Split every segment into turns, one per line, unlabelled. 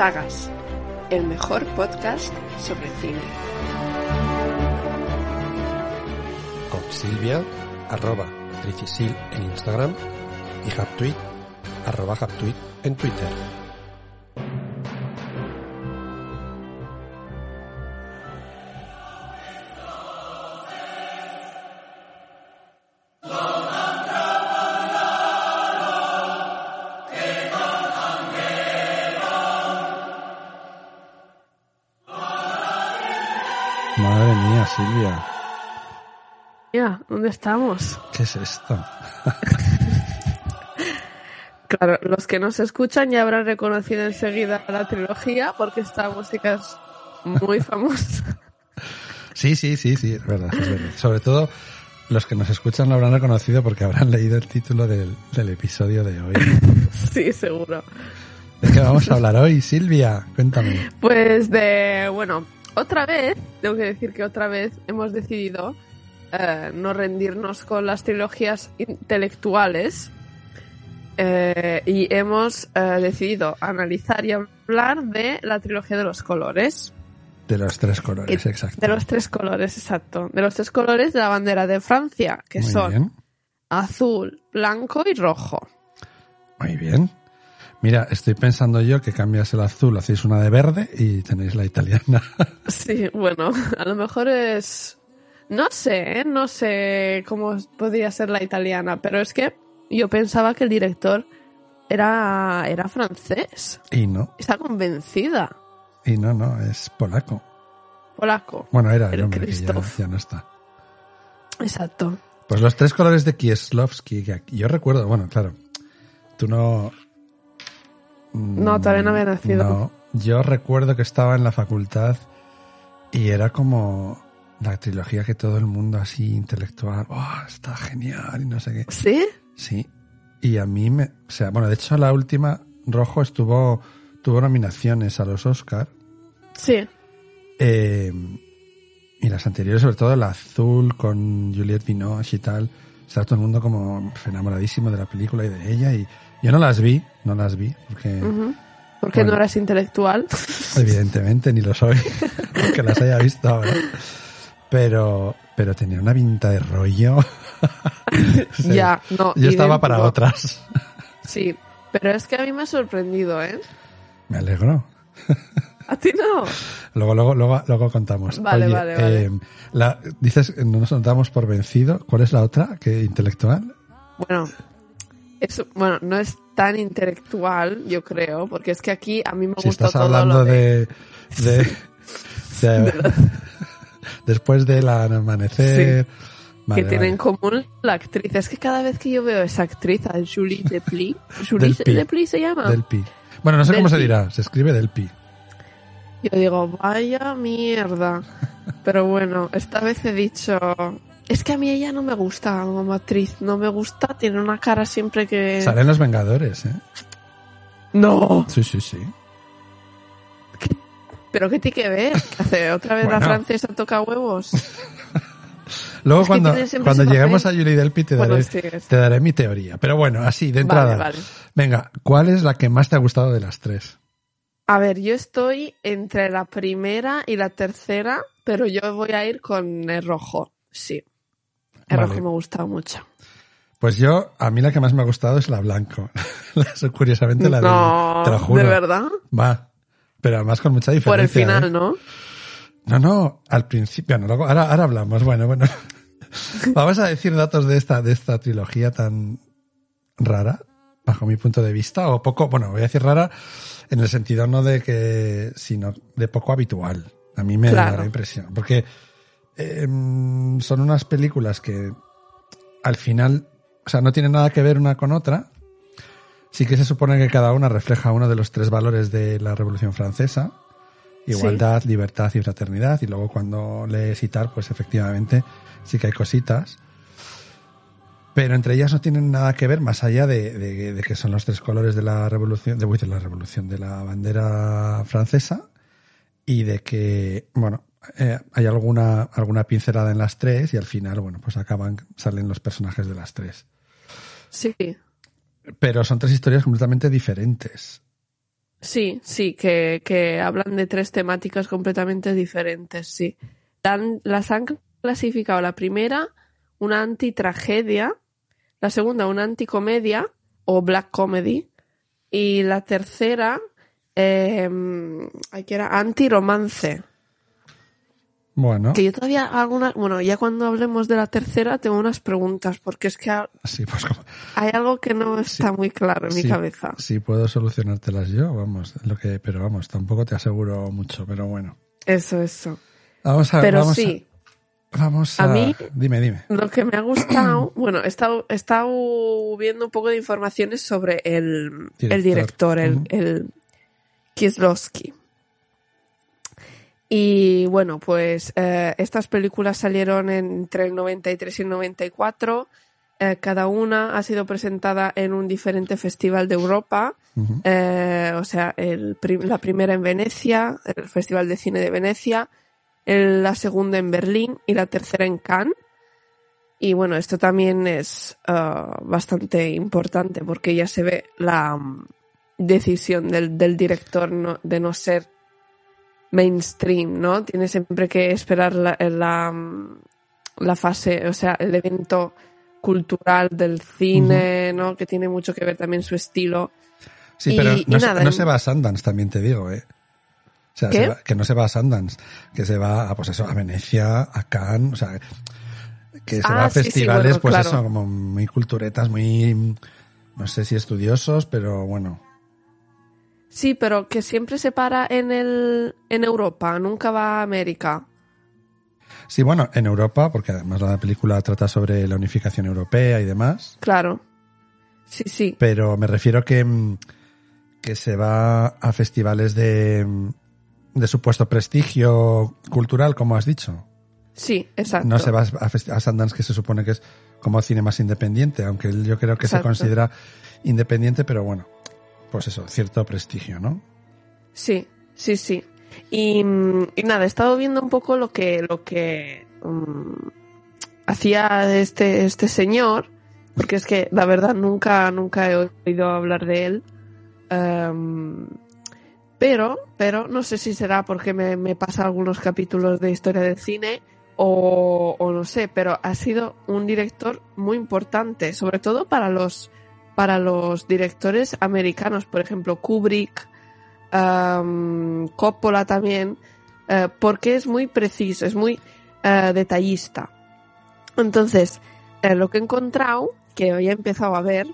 Sagas, el mejor podcast sobre cine.
Con Silvia, arroba Trifisil en Instagram y Haptweet, arroba Haptweet en Twitter.
¿Dónde estamos?
¿Qué es esto?
Claro, los que nos escuchan ya habrán reconocido enseguida la trilogía porque esta música es muy famosa.
Sí, sí, sí, sí, es verdad, es verdad. Sobre todo los que nos escuchan lo habrán reconocido porque habrán leído el título del, del episodio de hoy.
Sí, seguro.
¿De qué vamos a hablar hoy, Silvia? Cuéntame.
Pues de, bueno, otra vez, tengo que decir que otra vez hemos decidido eh, no rendirnos con las trilogías intelectuales eh, y hemos eh, decidido analizar y hablar de la trilogía de los colores.
De los tres colores, exacto.
De los tres colores, exacto. De los tres colores de la bandera de Francia, que
Muy
son
bien,
azul, blanco y rojo.
muy bien. Mira, estoy pensando yo que cambias el azul, hacéis una de verde y tenéis la italiana.
Sí, bueno, a lo mejor es... No sé, ¿eh? no sé cómo podría ser la italiana, pero es que yo pensaba que el director era, era francés.
Y no,
Está convencida.
y no, no, es polaco.
Polaco.
Bueno, era el hombre que ya,
Krzysztof.
ya no está.
Exacto.
Pues los tres colores de Kieslowski, que yo recuerdo, bueno, claro, tú no...
No, todavía no había nacido.
No, yo recuerdo que estaba en la facultad y era como la trilogía que todo el mundo así intelectual, oh, está genial y no sé qué.
¿Sí?
Sí, y a mí me, o sea, bueno, de hecho la última, Rojo estuvo, tuvo nominaciones a los Oscar
Sí.
eh, y las anteriores, sobre todo la azul con Juliette Binoche y tal, estaba todo el mundo como enamoradísimo de la película y de ella. Y yo no las vi, no las vi, porque.
Porque
Bueno.
no eras intelectual.
evidentemente ni lo soy, que las haya visto ahora. Pero, pero tenía una pinta de rollo. Sí.
ya, no.
Yo estaba para otras.
Sí, pero es que a mí me ha sorprendido, ¿eh?
Me alegro.
A ti no.
Luego, luego, luego, luego contamos.
Vale,
Oye,
vale, vale.
eh, la, dices, no nos damos por vencido. ¿Cuál es la otra? ¿Qué intelectual?
Bueno, es, bueno, no es tan intelectual, yo creo, porque es que aquí a mí me
Si
gusta
estás
todo
hablando
lo de...
de, de, de- después del amanecer. Vale,
que tiene en común la actriz. Es que cada vez que yo veo a esa actriz, a Julie Depli, Julie. Depli se llama.
Del pi. Bueno, no sé cómo se dirá. Se escribe del pi.
Yo digo, vaya mierda. Pero bueno, esta vez he dicho... Es que a mí ella no me gusta como actriz, no me gusta, tiene una cara siempre que...
Salen los Vengadores, ¿eh?
No,
Sí, sí, sí.
Pero ¿qué tiene que ver? ¿Que hace otra vez la francesa toca huevos?
Luego
Es
cuando, cuando lleguemos a. Julie Delpy te
Bueno,
daré,
sí, es-
te daré mi teoría. Pero bueno, así, de entrada.
Vale, vale.
Venga, ¿cuál es la que más te ha gustado de las tres?
A ver, yo estoy entre la primera y la tercera, pero yo voy a ir con el rojo. Sí. El
Vale.
rojo me gusta mucho.
Pues yo, a mí la que más me ha gustado es la blanco. La- Curiosamente la
no,
de, te lo juro.
¿de verdad?
Va. Pero además con mucha
Por el
diferencia.
final,
¿eh?
¿no?
No, no, al principio, no, luego, ahora, ahora hablamos. Bueno, bueno. Vamos a decir datos de esta, de esta trilogía tan rara, bajo mi punto de vista, o poco, bueno, voy a decir rara en el sentido no de que, sino de poco habitual. A mí me
Claro.
da la impresión. Porque em, son unas películas que al final, o sea, no tienen nada que ver una con otra. Sí que se supone que cada una refleja uno de los tres valores de la Revolución Francesa. Igualdad, libertad y fraternidad. Y luego cuando lees y tal, pues efectivamente sí que hay cositas. Pero entre ellas no tienen nada que ver más allá de, de- de que son los tres colores de la revolución, de, de la revolución, de la bandera francesa. Y de que, bueno, eh, hay alguna, alguna pincelada en las tres y al final, bueno, pues acaban, salen los personajes de las tres.
Sí.
Pero son tres historias completamente diferentes.
Sí, sí, que, que hablan de tres temáticas completamente diferentes, sí. Dan, las han clasificado la primera, una antitragedia, la segunda, una anticomedia o black comedy, y la tercera, eh, que era antiromance.
Bueno,
Que yo todavía alguna, bueno, ya cuando hablemos de la tercera tengo unas preguntas, porque es que ha-
sí, pues
hay algo que no está muy claro en mi
sí,
cabeza.
sí puedo solucionártelas yo, vamos, lo que, pero vamos, tampoco te aseguro mucho, pero bueno.
Eso, eso.
Vamos a,
Pero
vamos
sí,
a, vamos a,
A mí-
dime, dime.
lo que me ha gustado, bueno, he estado, he estado viendo un poco de informaciones sobre el, el
Director.
director, el,
Ujú.
el Kieslowski. Y bueno, pues eh, estas películas salieron entre el 93 y el 94. Eh, cada una ha sido presentada en un diferente festival de Europa. Eh, o sea, el la primera en Venecia, el Festival de Cine de Venecia, el- la segunda en Berlín y la tercera en Cannes. Y bueno, esto también es bastante importante porque ya se ve la mm, decisión del, del director no- de no ser mainstream, ¿no? Tiene siempre que esperar la, la, la fase, o sea, el evento cultural del cine, ¿no? Que tiene mucho que ver también su estilo.
Sí,
Y-
pero no, se-
nada,
no
en-
se va a Sundance, también te digo, ¿eh? O sea, se va- que no se va a Sundance, que se va a, pues eso, a Venecia, a Cannes, o sea, que se
Ah,
va a
sí, sí,
festivales,
bueno,
pues
claro.
eso, como muy culturetas, muy, no sé si estudiosos, pero bueno.
Sí, pero que siempre se para en el en Europa, nunca va a América.
Sí, bueno, en Europa, porque además la película trata sobre la unificación europea y demás,
Claro. Sí, sí.
pero me refiero que, mm, que se va a festivales de, mm, de supuesto prestigio cultural, como has dicho.
Sí, exacto.
No se va a, a Sundance, que se supone que es como cine más independiente, aunque yo creo que se considera independiente, pero bueno, pues eso, cierto prestigio, ¿no?
Sí, sí, sí. Y, mm, y nada, he estado viendo un poco lo que, lo que mm, hacía este, este señor, porque es que la verdad nunca, nunca he oído hablar de él. Em, pero, pero no sé si será porque me, me pasa algunos capítulos de historia del cine o, o no sé, pero ha sido un director muy importante, sobre todo para los, para los directores americanos, por ejemplo, Kubrick, um, Coppola también, eh, porque es muy preciso, es muy eh, detallista. Entonces, eh, lo que he encontrado, que hoy he empezado a ver,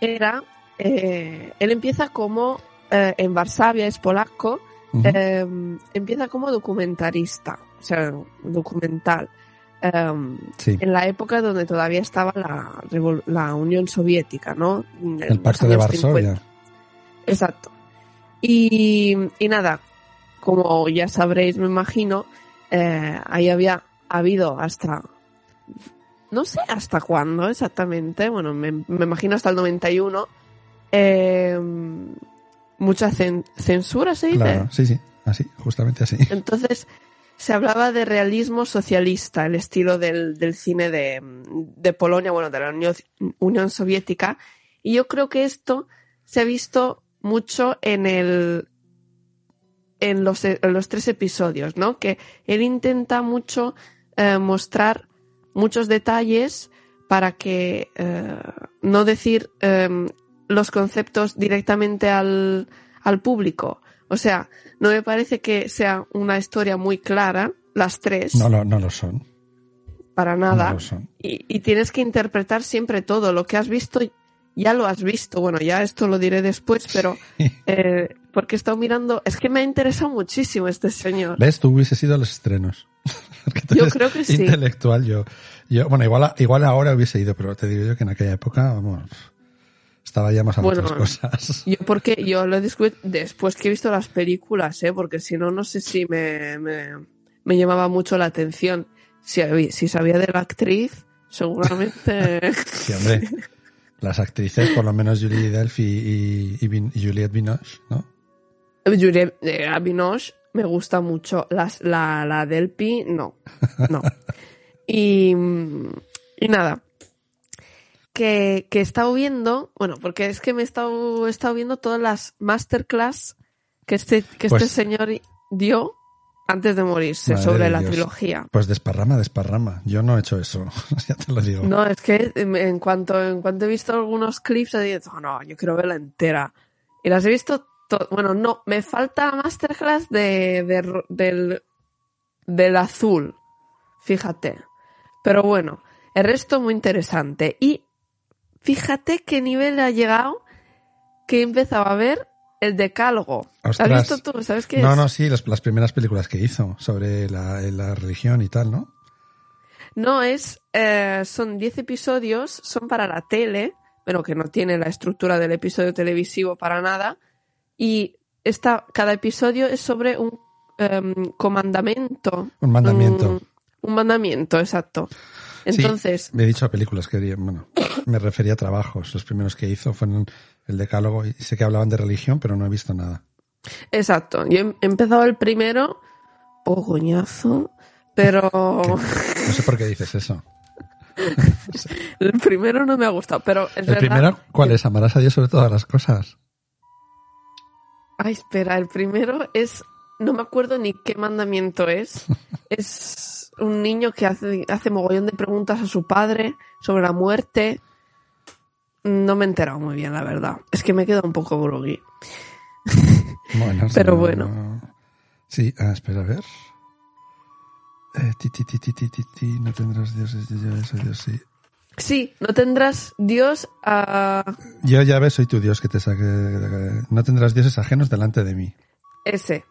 era, eh, él empieza como, eh, en Varsavia, es polaco, eh, empieza como documentarista, o sea, documental. Em,
sí,
en la época donde todavía estaba la, la Unión Soviética, ¿no? En
el pacto de Varsovia.
50. Exacto. Y, y nada, como ya sabréis, me imagino, eh, ahí había habido hasta, no sé hasta cuándo exactamente, bueno, me, me imagino hasta el 91, eh, mucha cen- censura, se dice.
Claro, sí, sí, así, justamente así.
Entonces, se hablaba de realismo socialista, el estilo del, del cine de, de Polonia, bueno, de la Unión, Soviética. Y yo creo que esto se ha visto mucho en el en los, en los tres episodios, ¿no? Que él intenta mucho eh, mostrar muchos detalles para que eh, no decir eh, los conceptos directamente al, al público. O sea, no me parece que sea una historia muy clara, las tres,
No lo, no lo son.
para
No
nada.
lo son.
Y, y tienes que interpretar siempre todo. Lo que has visto, ya lo has visto. Bueno, ya esto lo diré después, pero eh, porque he estado mirando. Es que me ha interesado muchísimo este señor.
¿Ves? Tú hubieses ido a los estrenos.
Yo creo que sí.
Intelectual, yo. yo bueno, igual, igual ahora hubiese ido, pero te digo yo que en aquella época, vamos, estaba ya más a
Bueno,
otras cosas.
Yo porque yo lo he descubierto después que he visto las películas, ¿eh? Porque si no, no sé si me, me, me llamaba mucho la atención. Si, si sabía de la actriz, seguramente...
Sí, hombre. Las actrices, por lo menos Julie Delphi y, y, y Juliette Binoche, ¿no?
Juliette eh, Binoche me gusta mucho. Las, la, la del Pi, no. No. Y, y nada. Que, que he estado viendo, bueno, porque es que me he estado, he estado viendo todas las masterclass que este, que
Pues-
este señor dio antes de morirse sobre
de
la trilogía.
Pues desparrama, desparrama. Yo no he hecho eso, ya te lo digo.
No, es que en cuanto, en cuanto he visto algunos clips, he dicho, "Oh, no, yo quiero verla entera. Y las he visto, to- bueno, no, me falta masterclass de, de del, del azul, fíjate. Pero bueno, el resto muy interesante. Y fíjate qué nivel ha llegado que he empezado a ver el decálogo. ¿Has visto tú? ¿Sabes qué
No,
es?
no, sí, las, las primeras películas que hizo sobre la, la religión y tal, ¿no?
No, es, eh, son 10 episodios, son para la tele, pero que no tiene la estructura del episodio televisivo para nada. Y esta, cada episodio es sobre un comandamento.
Un mandamiento.
Un, un mandamiento, exacto. Entonces,
Sí, he dicho películas que, bueno, me refería a trabajos. Los primeros que hizo fueron el decálogo y sé que hablaban de religión, pero no he visto nada.
exacto. Yo he empezado el primero, oh coñazo, pero
No sé por qué dices eso.
el primero no me ha gustado. Pero
El
verdad
primero, ¿cuál es? Amarás a Dios sobre todas las cosas.
Ay, espera, el primero es. No me acuerdo ni qué mandamiento es. Es un niño que hace, hace mogollón de preguntas a su padre sobre la muerte. No me he enterado muy bien, la verdad. Es que me quedo un poco groggy.
Bueno,
Pero
no-
bueno.
Sí, ah, espera, a ver. Eh, ti, ti, ti, ti, ti, ti, ti, no tendrás dioses, yo Dios, sí.
Sí, no tendrás Dios a.
Yo ya ves, soy tu Dios que te saque. No tendrás dioses ajenos delante de mí.
Ese.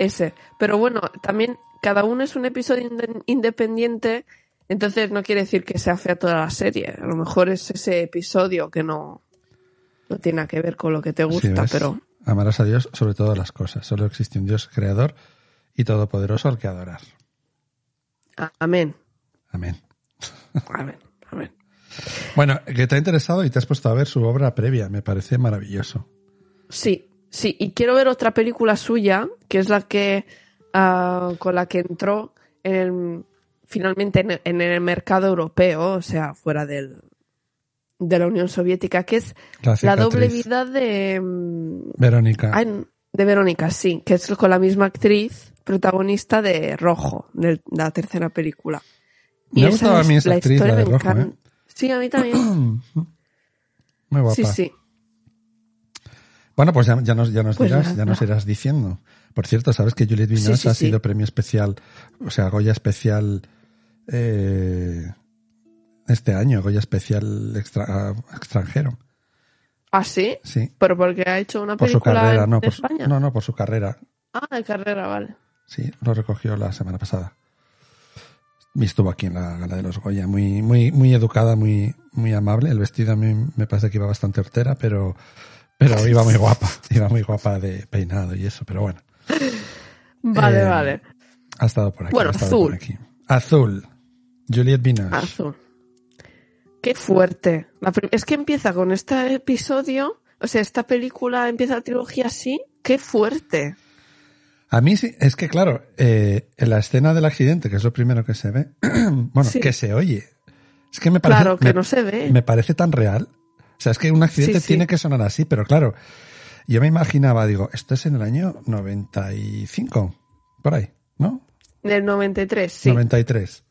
Ese. Pero bueno, también cada uno es un episodio inde- independiente. Entonces no quiere decir que sea fea toda la serie. A lo mejor es ese episodio que no, no tiene nada que ver con lo que te
Sí,
gusta,
¿ves?
pero.
Amarás a Dios sobre todas las cosas. Solo existe un Dios creador y todopoderoso al que adorar.
Amén.
Amén.
Amén. Amén.
Bueno, que te ha interesado y te has puesto a ver su obra previa. Me parece maravilloso.
Sí, sí. Y quiero ver otra película suya, que es la que ah, con la que entró en el- finalmente en el, en el mercado europeo, o sea, fuera del, de la Unión Soviética, que es
La,
la doble vida de, mm,
Verónica.
ay, de Verónica, sí, que es con la misma actriz protagonista de Rojo, de la tercera película.
Me ha
esa
a mí esa actriz, la de
me
Rojo,
encanta.
¿eh?
Sí, a mí también.
Muy guapa.
Sí, sí.
Bueno, pues ya, ya nos, ya nos
Pues
dirás,
nada.
ya nos irás diciendo. Por cierto, sabes que Juliette Binoche
Sí, sí,
ha
sí.
sido premio especial, o sea, Goya especial eh, este año, Goya especial extra- extranjero.
¿Ah, sí?
Sí,
Pero porque ha hecho una
por su
película
carrera,
en
no por, su-
España.
no, no, por su carrera.
Ah, de carrera, vale.
Sí, lo recogió la semana pasada. Y estuvo aquí en la gala de los Goya, muy, muy, muy educada, muy, muy amable. El vestido a mí me parece que iba bastante hortera, pero, pero iba muy guapa, iba muy guapa de peinado y eso, pero bueno.
Vale,
Eh,
vale.
Ha estado por aquí.
Bueno,
ha estado
azul.
por aquí. Azul. Juliette Binoche.
Azul. Qué fuerte. La es que empieza con este episodio, o sea, esta película empieza la trilogía así. Qué fuerte.
A mí sí, es que claro, eh, en la escena del accidente, que es lo primero que se ve, bueno,
Sí.
que se oye. Es que me parece,
claro, que
me,
no se ve.
me parece tan real. O sea, es que un accidente
Sí, sí.
tiene que sonar así, pero claro, yo me imaginaba, digo, esto es en el año 95, por ahí, ¿no?
Del 93, sí.
93.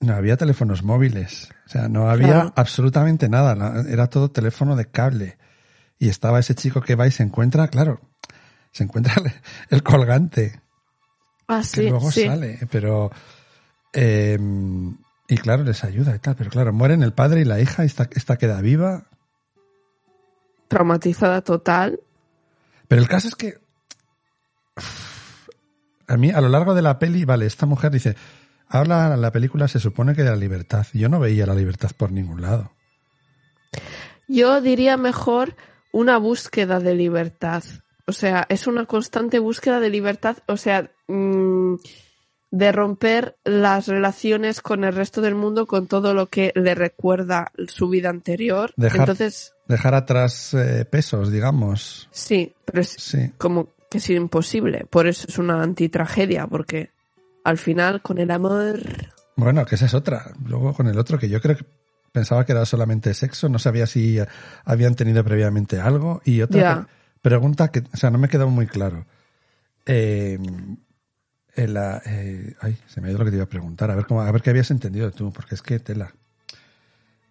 No había teléfonos móviles, o sea, no había
Claro.
absolutamente nada, era todo teléfono de cable. Y estaba ese chico que va y se encuentra, claro, se encuentra el, el colgante,
Ah,
que
sí,
luego
sí.
sale, pero... eh, y claro, les ayuda y tal, pero claro, mueren el padre y la hija, esta, esta queda viva.
Traumatizada total.
Pero el caso es que... A mí, a lo largo de la peli, vale, esta mujer dice, habla la película se supone que de la libertad. Yo no veía la libertad por ningún lado.
Yo diría mejor una búsqueda de libertad. O sea, es una constante búsqueda de libertad. O sea, mm, de romper las relaciones con el resto del mundo, con todo lo que le recuerda su vida anterior.
Dejar-
Entonces,
Dejar atrás eh, pesos, digamos.
sí, pero es
Sí.
como que es imposible. Por eso es una antitragedia, porque al final, con el amor.
Bueno, que esa es otra. Luego con el otro, que yo creo que Pensaba que era solamente sexo, no sabía si habían tenido previamente algo. Y otra pregunta que, o sea, no me quedó muy claro. Eh, en la- eh, ay, se me ha ido lo que te iba a preguntar. A ver, cómo, a ver qué habías entendido tú, porque es que tela.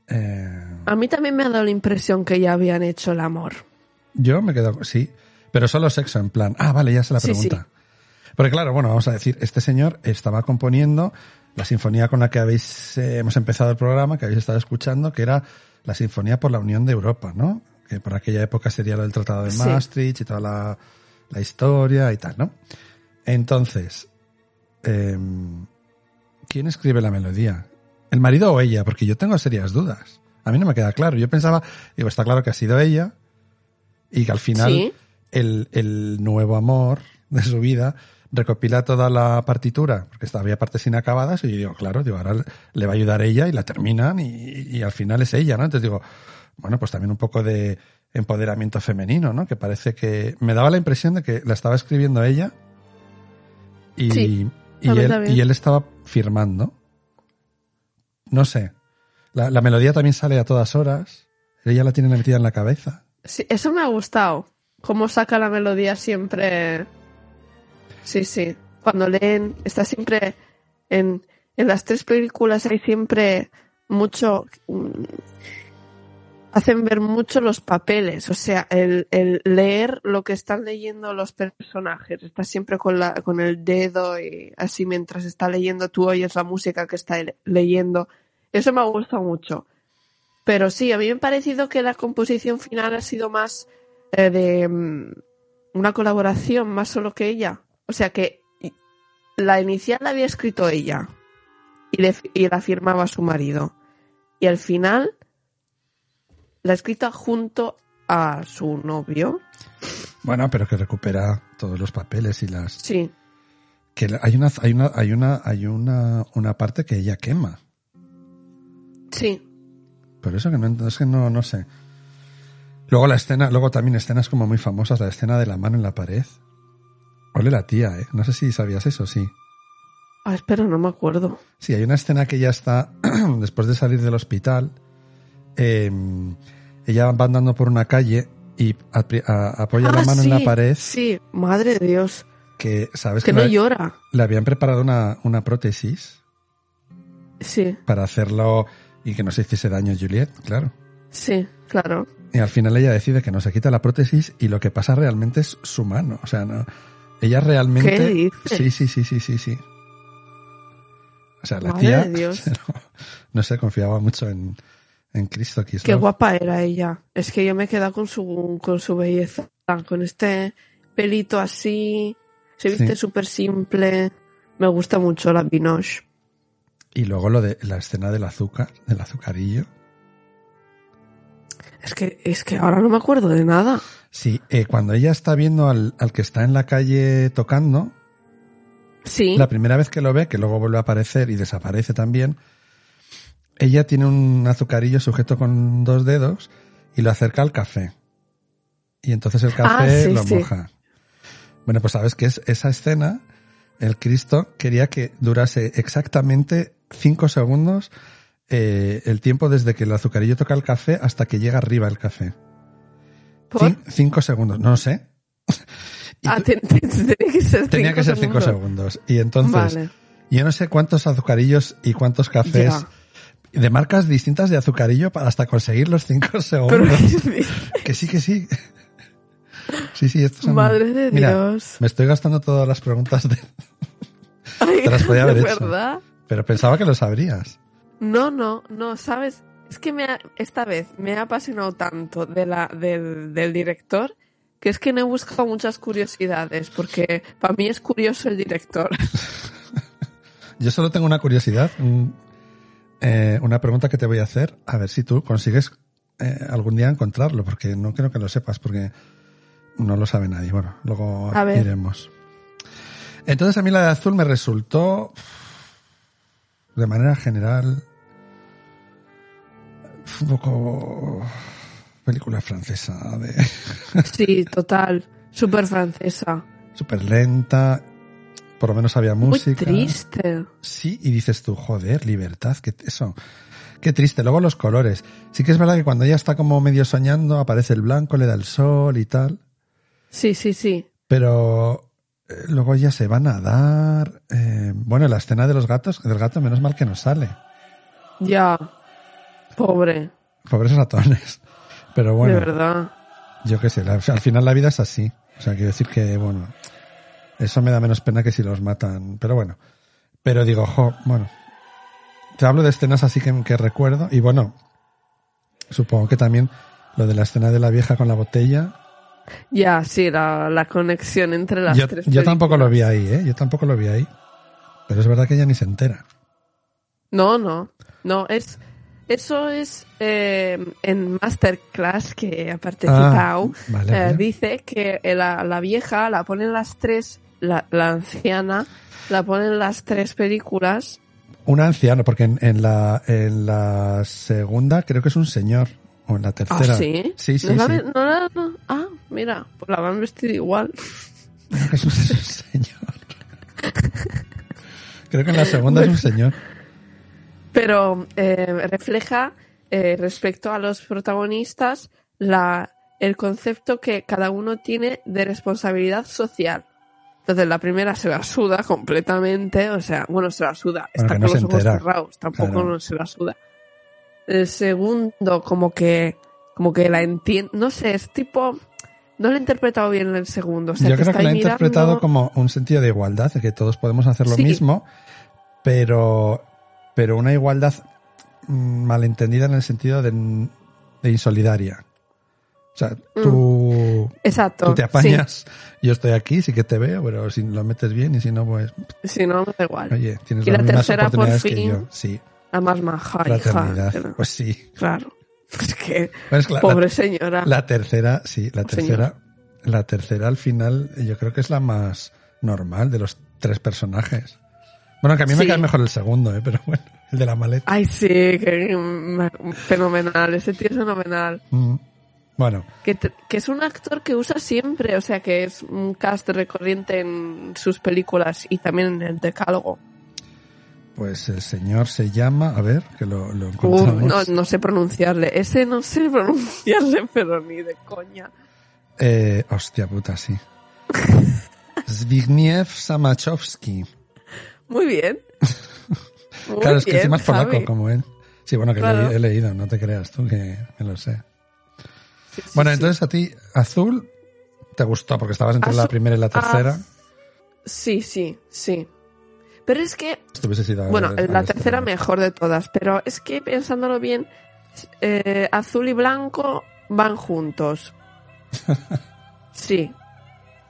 Eh,
A mí también me ha dado la impresión que ya habían hecho el amor.
Yo me quedo, sí, pero solo sexo en plan. Ah, vale, ya sé la
Sí,
pregunta. Porque claro, bueno, vamos a decir, este señor estaba componiendo la sinfonía con la que habéis eh, hemos empezado el programa, que habéis estado escuchando, que era la Sinfonía por la Unión de Europa, ¿no? Que por aquella época sería lo del Tratado de
Sí.
Maastricht y toda la, la historia y tal, ¿no? Entonces, em, ¿quién escribe la melodía? ¿El marido o ella? Porque yo tengo serias dudas. A mí no me queda claro. Yo pensaba, digo, está claro que ha sido ella y que al final
Sí.
el, el nuevo amor de su vida recopila toda la partitura, porque había partes inacabadas, y yo digo, claro, digo, ahora le va a ayudar ella y la terminan y, y al final es ella, ¿no? Entonces digo, bueno, pues también un poco de empoderamiento femenino, ¿no? Que parece que me daba la impresión de que la estaba escribiendo ella y,
Sí,
y, él,
también.
y él estaba firmando. No sé. La, la melodía también sale a todas horas. Ella la tiene metida en la cabeza.
Sí, eso me ha gustado. Cómo saca la melodía siempre. Sí, sí. Cuando leen, está siempre en, en las tres películas hay siempre mucho. Hacen ver mucho los papeles, o sea, el, el leer lo que están leyendo los personajes. Está siempre con, la, con el dedo y así mientras está leyendo tú oyes la música que está le- leyendo. Eso me ha gustado mucho. Pero sí, a mí me ha parecido que la composición final ha sido más eh, de mm, una colaboración, más solo que ella. O sea que la inicial la había escrito ella y la firmaba su marido. Y al final la ha escrito junto a su novio.
Bueno, pero que recupera todos los papeles y las
Sí,
que hay una hay una hay una hay una una parte que ella quema.
sí,
Por eso que no es que no no sé. Luego la escena, luego también escenas como muy famosas, la escena de la mano en la pared. Ole la tía, eh. No sé si sabías eso, sí.
Ah, espera, no me acuerdo.
Sí, hay una escena que ella está después de salir del hospital. Eh, ella va andando por una calle y a- apoya la
Ah,
mano en la pared.
Sí, madre de Dios.
Que sabes
Que
que,
no
le,
llora.
le habían preparado una, una prótesis
Sí,
para hacerlo y que no se hiciese daño a Juliet, claro.
sí, claro.
Y al final ella decide que no se quita la prótesis y lo que pasa realmente es su mano. O sea, no. Ella realmente.
¿Qué?
Sí, sí, sí, sí, sí, sí. O sea, la
Madre
tía.
de Dios.
No, no sé, confiaba mucho en, en Cristo Kislov.
Qué guapa era ella. Es que yo me he quedado con su, con su belleza. Con este pelito así. Se viste
Sí.
súper simple. Me gusta mucho la Binoche.
Y luego lo de la escena del azúcar, del azucarillo.
Es que, es que ahora no me acuerdo de nada.
Sí, eh, cuando ella está viendo al, al que está en la calle tocando,
Sí.
la primera vez que lo ve, que luego vuelve a aparecer y desaparece también, ella tiene un azucarillo sujeto con dos dedos y lo acerca al café. Y entonces el café
Ah, sí,
lo
sí.
moja. Bueno, pues sabes que es esa escena, el Cristo quería que durase exactamente cinco segundos eh, el tiempo desde que el azucarillo toca el café hasta que llega arriba el café.
¿Por?
Cin- cinco segundos, no sé.
Ah, tenía que ser
tenía
cinco
que ser cinco segundos. Y entonces,
Vale.
yo no sé cuántos azucarillos y cuántos cafés
Ya.
De marcas distintas de azucarillo para hasta conseguir los cinco
Pero,
segundos. que sí, que sí. Sí, sí, estos son...
madre de
Mira,
Dios.
me estoy gastando todas las preguntas, de...
Ay,
te las podía haber hecho.
¿Verdad?
pero pensaba que lo sabrías.
No, no, no, ¿sabes? Es que me ha- esta vez me ha apasionado tanto de la, del, del director que es que no he buscado muchas curiosidades porque para mí es curioso el director.
Yo solo tengo una curiosidad, un- eh, una pregunta que te voy a hacer, a ver si tú consigues eh, algún día encontrarlo, porque no creo que lo sepas, porque no lo sabe nadie. Bueno, luego iremos. Entonces a mí la de azul me resultó, de manera general, un poco película francesa, de
Sí, total, súper francesa.
súper lenta, por lo menos había
Muy
música.
triste.
Sí, y dices tú, joder, libertad, que eso. Qué triste. Luego los colores. Sí que es verdad que cuando ella está como medio soñando, aparece el blanco, le da el sol y tal.
Sí, sí, sí.
Pero eh, luego ella se va a nadar. eh, bueno, la escena de los gatos, del gato, menos mal que no sale.
Ya. Pobre.
Pobres ratones. Pero bueno,
de verdad.
yo qué sé, la- al final la vida es así. O sea, quiero decir que, bueno, eso me da menos pena que si los matan. Pero bueno, pero digo, jo, bueno, te hablo de escenas así que, que recuerdo. Y bueno, supongo que también lo de la escena de la vieja con la botella.
Ya, sí, la, la conexión entre las
Yo,
tres
yo tampoco lo vi ahí, ¿eh? Yo tampoco lo vi ahí. Pero es verdad que ella ni se entera.
No, no. No, es. Eso es eh, en Masterclass que ha participado.
Ah, vale,
eh,
vale.
dice que la, la vieja la ponen las tres, la, la anciana la ponen las tres películas.
Un anciano, porque en, en la, en la segunda creo que es un señor. O en la tercera.
¿Ah, sí?
Sí, sí,
¿No la
sí.
ve- no la- no? Ah, mira, pues la van vestido igual.
Creo que es un, es un señor. Creo que en la segunda es un señor.
Pero eh, refleja eh, respecto a los protagonistas la, el concepto que cada uno tiene de responsabilidad social. Entonces la primera se la suda completamente, o sea, bueno, se la suda,
Bueno,
está con
no
los ojos cerrados, tampoco
Claro.
no se la suda. El segundo, como que, como que la entiende, no sé, es tipo, no lo he interpretado bien el segundo. O sea,
Yo
que
creo que la he interpretado como un sentido de igualdad, de que todos podemos hacer lo
Sí.
mismo, pero, pero una igualdad mm, malentendida en el sentido de, de insolidaria. O sea, tú,
Exacto.
tú te
sí.
apañas, yo estoy aquí, sí que te veo, pero si lo metes bien y si no, pues,
Si no, me da igual.
oye, tienes
Y
las
la
mismas
tercera, por
oportunidades que
fin,
yo. Sí,
La más maja,
fraternidad. Pues sí.
Claro. Es que,
Pues la-
pobre señora.
La tercera, sí, la tercera, la tercera al final yo creo que es la más normal de los tres personajes. Bueno, que a mí me cae mejor el segundo, ¿eh? pero bueno, el de la maleta.
Ay, sí, que mm, fenomenal. Ese tío es fenomenal.
Mm. Bueno,
Que, que es un actor que usa siempre, o sea, que es un cast recurrente en sus películas y también en el decálogo.
pues el señor se llama, a ver, que lo, lo
Uh,
encontramos.
no, no sé pronunciarle. Ese no sé pronunciarle, pero ni de coña.
Eh, hostia puta, sí. Zbigniew Samachowski.
Muy bien. Muy
claro, es que
bien,
encima es polaco como él. Sí, bueno, que
Claro.
le- he leído, no te creas tú que me lo sé.
Sí, sí,
Bueno, entonces a ti, Azul, te gustó porque estabas entre la primera y la tercera.
Sí, sí, sí. Pero es que
ido
Bueno,
a
la tercera mejor de todas, pero es que pensándolo bien, eh, azul y blanco van juntos. Sí.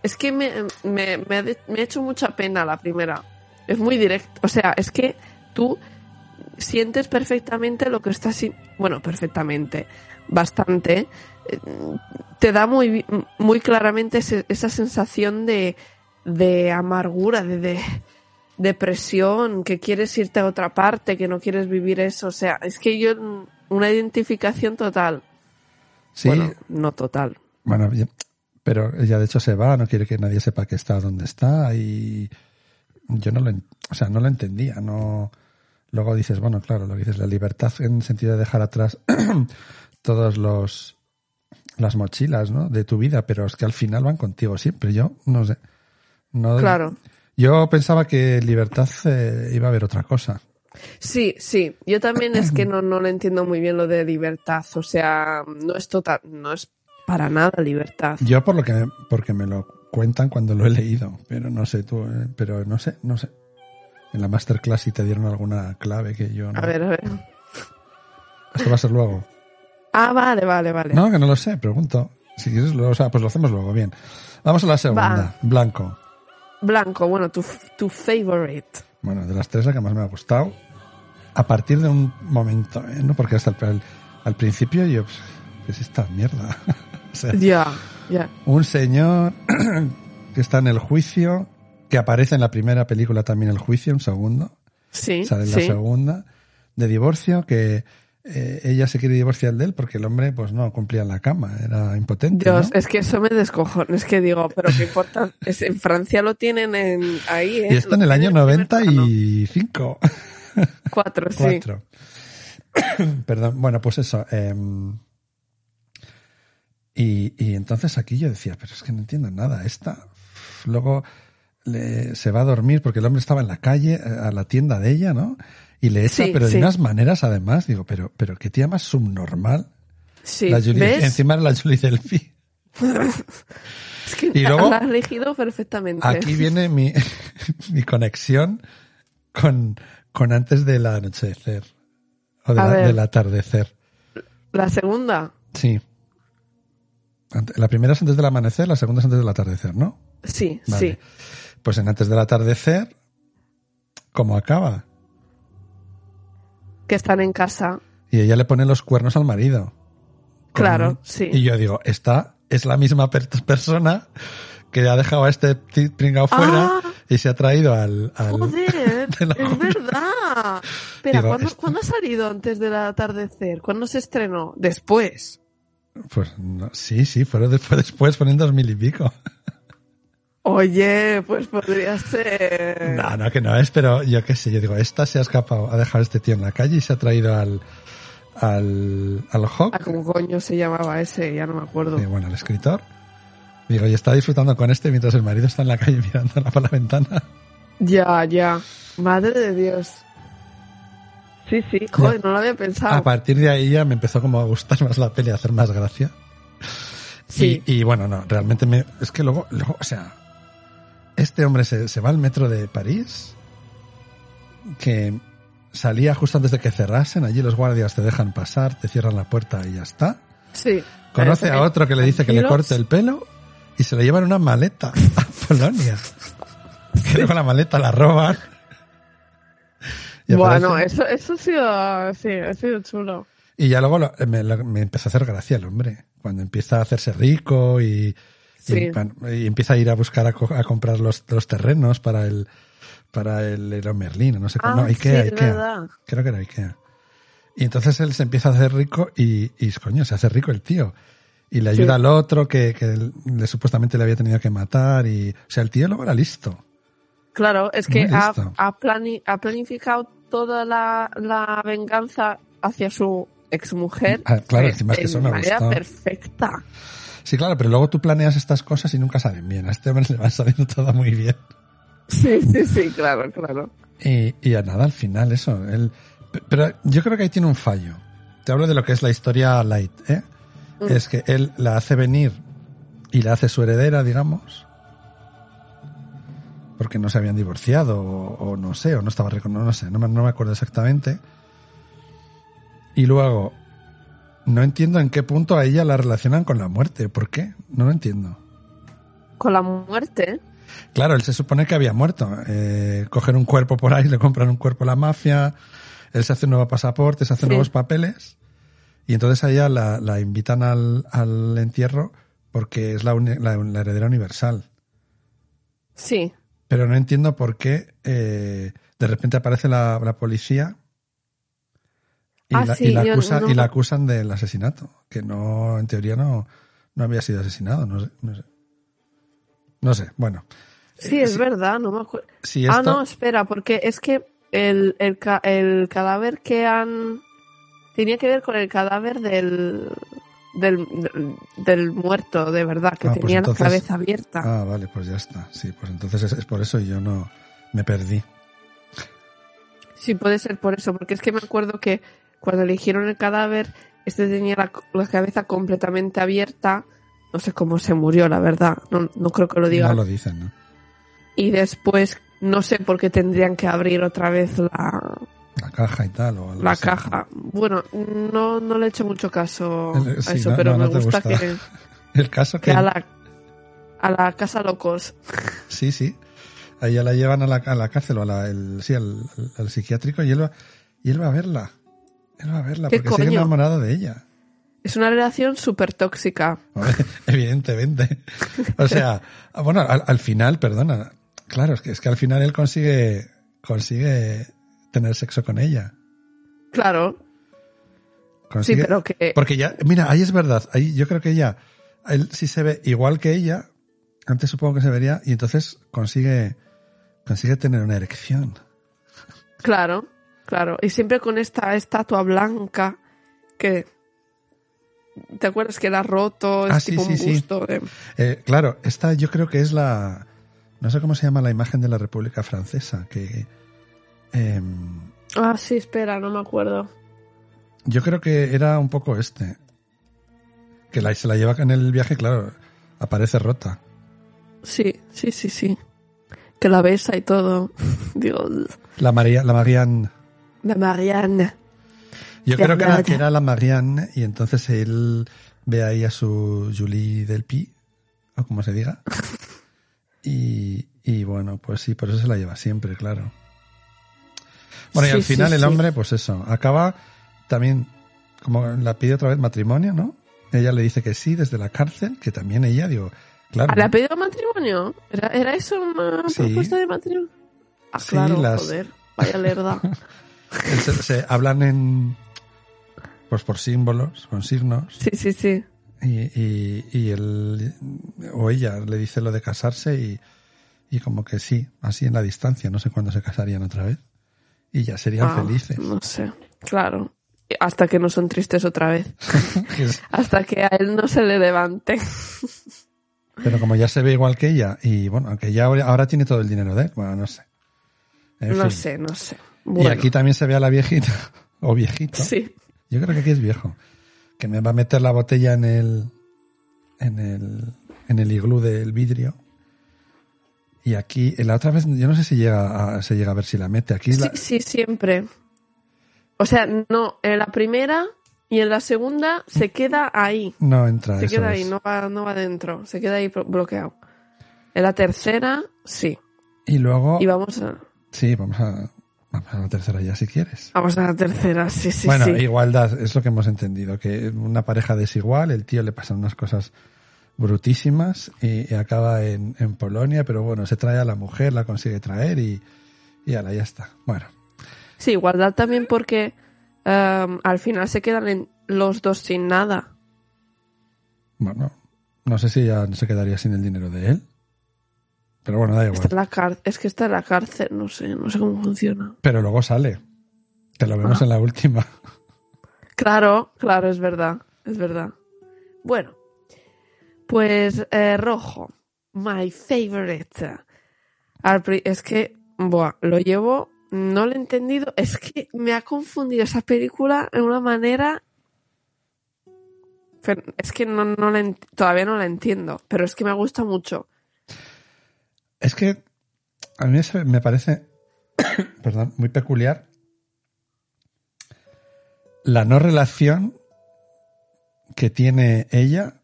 Es que me, me, me ha de- me ha hecho mucha pena la primera. Es muy directo. O sea, es que tú sientes perfectamente lo que estás... Bueno, perfectamente. Bastante. eh, Te da muy, muy claramente ese- esa sensación de, de amargura, de, de depresión, que quieres irte a otra parte, que no quieres vivir eso. O sea, es que yo... Una identificación total.
Sí,
Bueno,
bueno,
no total.
ya- pero ella de hecho se va, no quiere que nadie sepa que está donde está y yo no lo, o sea, no lo entendía, no. Luego dices, bueno, claro, lo que dices, la libertad en el sentido de dejar atrás todos los las mochilas, ¿no? De tu vida, pero es que al final van contigo siempre. Yo no sé, no.
Claro.
Yo pensaba que libertad eh, iba a haber otra cosa.
Sí, sí. Yo también es que no, no lo entiendo muy bien lo de libertad. O sea, no es total, no es para nada libertad.
Yo por lo que porque me lo cuentan cuando lo he leído, pero no sé tú, eh, pero no sé, no sé. En la masterclass si te dieron alguna clave que yo no.
A ver, a ver.
Esto va a ser luego.
Ah, vale, vale, vale.
No, que no lo sé, pregunto. Si quieres, luego, o sea, pues lo hacemos luego, bien. Vamos a la segunda,
Va.
blanco.
Blanco, bueno, tu, tu favorite.
Bueno, de las tres la que más me ha gustado. A partir de un momento, ¿eh? ¿no? Porque hasta el, al principio yo, pues, ¿qué es esta mierda? o sea,
Ya, ya.
un señor que está en el juicio, que aparece en la primera película también el juicio, un segundo,
Sí,
sale en la segunda, de divorcio, que eh, ella se quiere divorciar de él porque el hombre pues no cumplía la cama, era impotente.
Dios,
¿no?
es que eso me descojona. Es que digo, pero qué importa. Es, en Francia lo tienen en, ahí, ¿eh?
Y esto
Lo
en el año
tienen primer plano.
95,
Cuatro, sí.
cuatro. Perdón, bueno, pues eso. em, y, y entonces aquí yo decía, pero es que no entiendo nada. Esta, luego le- se va a dormir porque el hombre estaba en la calle, eh, a la tienda de ella, ¿no? Y le echa,
Sí,
pero de unas maneras además, digo, pero, pero qué tía más subnormal.
Sí,
la Julie,
¿ves?
encima era la Julie Delphi.
Es que
y luego-
la has elegido perfectamente.
Aquí viene mi, mi conexión con, con antes del anochecer. O de la-
ver.
del atardecer.
La segunda,
Sí. La primera es antes del amanecer, la segunda es antes del atardecer, ¿no?
sí,
Vale.
sí.
Pues en antes del atardecer, ¿cómo acaba?
Que están en casa.
Y ella le pone los cuernos al marido. Con-
Claro, sí.
Y yo digo, esta es la misma per- persona que ha dejado a este pringao fuera
Ah.
y se ha traído al... al-
Joder, es verdad.
Digo,
¿cuándo,
esto-
cuándo ha salido antes del atardecer? ¿Cuándo se estrenó? Después.
Pues no, sí, sí, fue después, después, fue en dos mil y pico.
Oye, pues podría ser.
No, no, que no es, pero yo qué sé, yo digo, esta se ha escapado, ha dejado a este tío en la calle y se ha traído al, al, al Hawk,
Ah, ¿Cómo coño se llamaba ese? Ya no me acuerdo.
eh, bueno, al escritor. Digo, y está disfrutando con este mientras el marido está en la calle mirándola por la ventana.
Ya, ya. Madre de Dios. Sí, sí, joder, no lo había pensado.
A partir de ahí ya me empezó como a gustar más la peli, a hacer más gracia.
Sí.
Y, y bueno, no, realmente me, es que luego, luego o sea, este hombre se, se va al metro de París, que salía justo antes de que cerrasen, allí los guardias te dejan pasar, te cierran la puerta y ya está.
Sí.
Conoce a otro que le dice que le corte el pelo y se lo llevan una maleta a Polonia. Que luego la maleta la roban. Y
Bueno,
aparece-
eso, eso ha sido, sí, ha sido chulo.
Y ya luego lo- me, lo- me empezó a hacer gracia el hombre. Cuando empieza a hacerse rico y,
Sí.
y, y empieza a ir a buscar a, co- a comprar los, los terrenos para el para el, el Merlin, no sé
Ah.
No, Ikea,
sí,
Ikea.
verdad.
Creo que era Ikea. Y entonces él se empieza a hacer rico y, y coño, se hace rico el tío. Y le ayuda
Sí.
al otro que, que le, supuestamente le había tenido que matar. Y, o sea, el tío luego era listo.
Claro, es que ha, ha, plani- ha planificado toda la, la venganza hacia su exmujer
Ah, claro, encima es que eso me
manera perfecta.
Sí, claro, pero luego tú planeas estas cosas y nunca salen bien. A este hombre le va saliendo todo muy bien.
Sí, sí, sí, claro, claro.
Y, y a nada, al final, eso. Él, pero yo creo que ahí tiene un fallo. Te hablo de lo que es la historia light, ¿eh?
Mm.
Es que él la hace venir y la hace su heredera, digamos. Porque no se habían divorciado, o, o no sé, o no estaba no, no sé, no me, no me acuerdo exactamente. Y luego, no entiendo en qué punto a ella la relacionan con la muerte. ¿Por qué? No lo entiendo.
Con la muerte,
Claro, él se supone que había muerto. Eh, coger un cuerpo por ahí, le compran un cuerpo a la mafia, él se hace un nuevo pasaporte, se hace
Sí.
nuevos papeles, y entonces a ella la, la invitan al, al entierro porque es la, uni- la, la heredera universal.
sí.
Pero no entiendo por qué eh, de repente aparece la policía y,
Ah,
la,
sí,
y la acusa-
no-
y la acusan del asesinato, que no, en teoría no, no había sido asesinado, no sé. No sé, No sé, bueno.
Sí,
Eh,
es
si-
verdad, no me acuerdo.
Si
Ah,
esto-
no, espera, porque es que el, el, el cadáver que han... Tenía que ver con el cadáver del, del, del, del muerto, de verdad, que
Ah, pues
tenía
entonces-
la cabeza abierta.
Ah, vale, pues ya está. Sí, pues entonces es, es por eso y yo no me perdí.
Sí, puede ser por eso, porque es que me acuerdo que cuando eligieron el cadáver, este tenía la, la cabeza completamente abierta. No sé cómo se murió, la verdad. No, no creo que lo diga.
No lo dicen, ¿no?
Y después, no sé por qué tendrían que abrir otra vez la,
La caja y tal. O algo
la
así.
caja. Bueno, no, no le he hecho mucho caso
El-
a
sí,
eso,
no-
pero
no, no
me gusta
gusta.
que,
El caso que...
que a la a la casa locos.
Sí, sí. A ella la llevan a la, a la cárcel o a la, el, sí, al, al- al psiquiátrico y él, va, y él va a verla. A verla
¿Qué
porque sigue
coño?
enamorado de ella.
Es una relación súper tóxica.
Evidentemente. O sea, bueno, al, al final, perdona. Claro, es que, es que al final él consigue, consigue tener sexo con ella.
Claro, sí, pero que
Porque ya, mira, ahí es verdad. Ahí yo creo que ella, él sí se ve igual que ella. Antes supongo que se vería y entonces consigue, consigue tener una erección.
claro. Claro. Y siempre con esta estatua blanca que... ¿Te acuerdas que era roto? Es
Ah,
tipo
sí,
un
sí.
busto de-
Eh, claro, esta yo creo que es la. No sé cómo se llama la imagen de la República Francesa. Que. em,
Ah, sí, espera, no me acuerdo.
yo creo que era un poco este. Que la, se la lleva en el viaje, claro, aparece rota.
Sí, sí, sí, sí. Que la besa y todo. Digo,
La María, la Marianne.
La Marianne.
Yo creo que era,
ya.
que era la Marianne y entonces él ve ahí a su Julie del Pi, o como se diga. Y, y bueno, pues sí, por eso se la lleva siempre, claro. Bueno, y al final
sí,
el
sí.
hombre, pues eso, acaba también, como la pide otra vez matrimonio, ¿no? Ella le dice que sí desde la cárcel, que también ella, digo, claro.
¿Ah, ¿Le ha pedido matrimonio? ¿Era, era eso una
Sí.
propuesta de matrimonio? Ah,
Sí,
claro,
las-
joder. Vaya lerda.
se, se hablan en, pues por símbolos, con signos.
Sí, sí, sí.
Y, y, y él o ella le dice lo de casarse y, y como que sí, así en la distancia, no sé cuándo se casarían otra vez. Y ya serían
Ah,
felices.
No sé, claro. Hasta que no son tristes otra vez. Hasta que a él no se le levante.
Pero como ya se ve igual que ella, y bueno, aunque ya ahora ahora tiene todo el dinero de él, bueno, no sé. En
no
fin.
sé, no sé.
Y aquí también se ve a la viejita, o viejito.
sí.
Yo creo que aquí es viejo. Que me va a meter la botella en el, en el, en el iglú del vidrio. Y aquí, en la otra vez, yo no sé si llega a, se llega a ver si la mete. Aquí
Sí,
la-
sí, siempre. O sea, no, en la primera y en la segunda se queda ahí.
no entra.
Se
eso
queda ahí, no va, no va dentro. Se queda ahí blo- bloqueado. En la tercera, sí.
Y luego,
Y vamos a,
sí, vamos a, vamos a la tercera ya si quieres.
vamos a la tercera, sí, sí,
bueno,
sí.
igualdad, es lo que hemos entendido, que una pareja desigual, el tío le pasan unas cosas brutísimas y, y acaba en, en Polonia, pero bueno, se trae a la mujer, la consigue traer y, y ala, ya está. Bueno,
Sí, igualdad también porque em, al final se quedan en los dos sin nada.
bueno, no sé si ya se quedaría sin el dinero de él, pero bueno, da
Está
igual.
en la car- es que está en la cárcel, no sé, no sé cómo funciona.
Pero luego sale, que lo vemos
Ah.
en la última.
Claro, claro, es verdad, es verdad. Bueno, pues eh, rojo, my favorite. Es que, buah, lo llevo, no lo he entendido, es que me ha confundido esa película de una manera... Es que no, no la todavía no la entiendo, pero es que me gusta mucho.
Es que a mí me parece, perdón, muy peculiar la no relación que tiene ella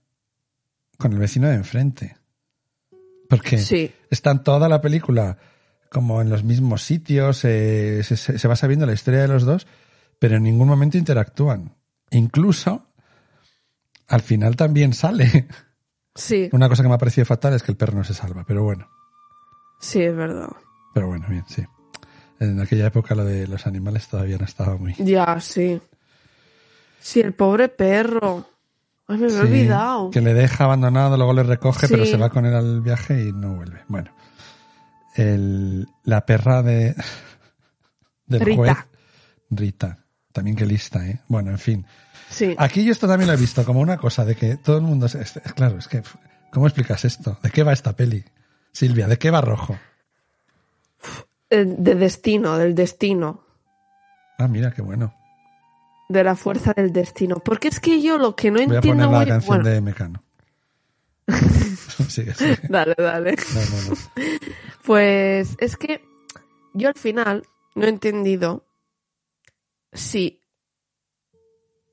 con el vecino de enfrente. Porque
Sí,
están toda la película como en los mismos sitios, eh, se, se- se va sabiendo la historia de los dos, pero en ningún momento interactúan. Incluso al final también sale.
sí,
Una cosa que me ha parecido fatal es que el perro no se salva, pero bueno.
Sí, es verdad.
Pero bueno, bien, sí. En aquella época lo de los animales todavía no estaba muy...
Ya, sí. Sí, el pobre perro. Ay, me
Sí,
he olvidado.
Que le deja abandonado, luego le recoge, pero se va con él al viaje y no vuelve. Bueno. El, la perra de... del
Rita.
juez. Rita. También qué lista, ¿eh? Bueno, en fin.
Sí.
Aquí yo esto también lo he visto como una cosa de que todo el mundo... se- es- claro, es que... ¿Cómo explicas esto? ¿De qué va esta peli? Silvia, ¿de qué va rojo?
Eh, De destino, del destino.
Ah, mira, qué bueno.
De la fuerza del destino. Porque es que yo lo que no
Voy a
entiendo
poner la
muy-
canción
bueno,
de Mecano. sigue, sigue.
Dale, dale.
No, no, no.
Pues es que yo al final no he entendido si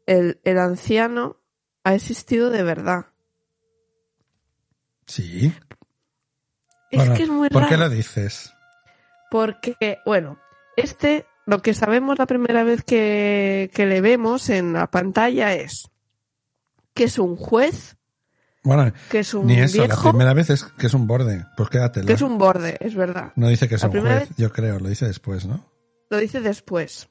el, el anciano ha existido de verdad.
Sí.
Es
Bueno,
que es muy
¿Por
raro.
qué lo dices?
Porque, bueno, este, lo que sabemos la primera vez que, que le vemos en la pantalla es que es un juez,
Bueno,
que es un
ni eso, la
viejo,
primera vez es que es un borde. Pues quédatela.
que es un borde, es verdad.
No dice que es
la
un juez,
vez-
yo creo, lo dice después, ¿no?
Lo dice después.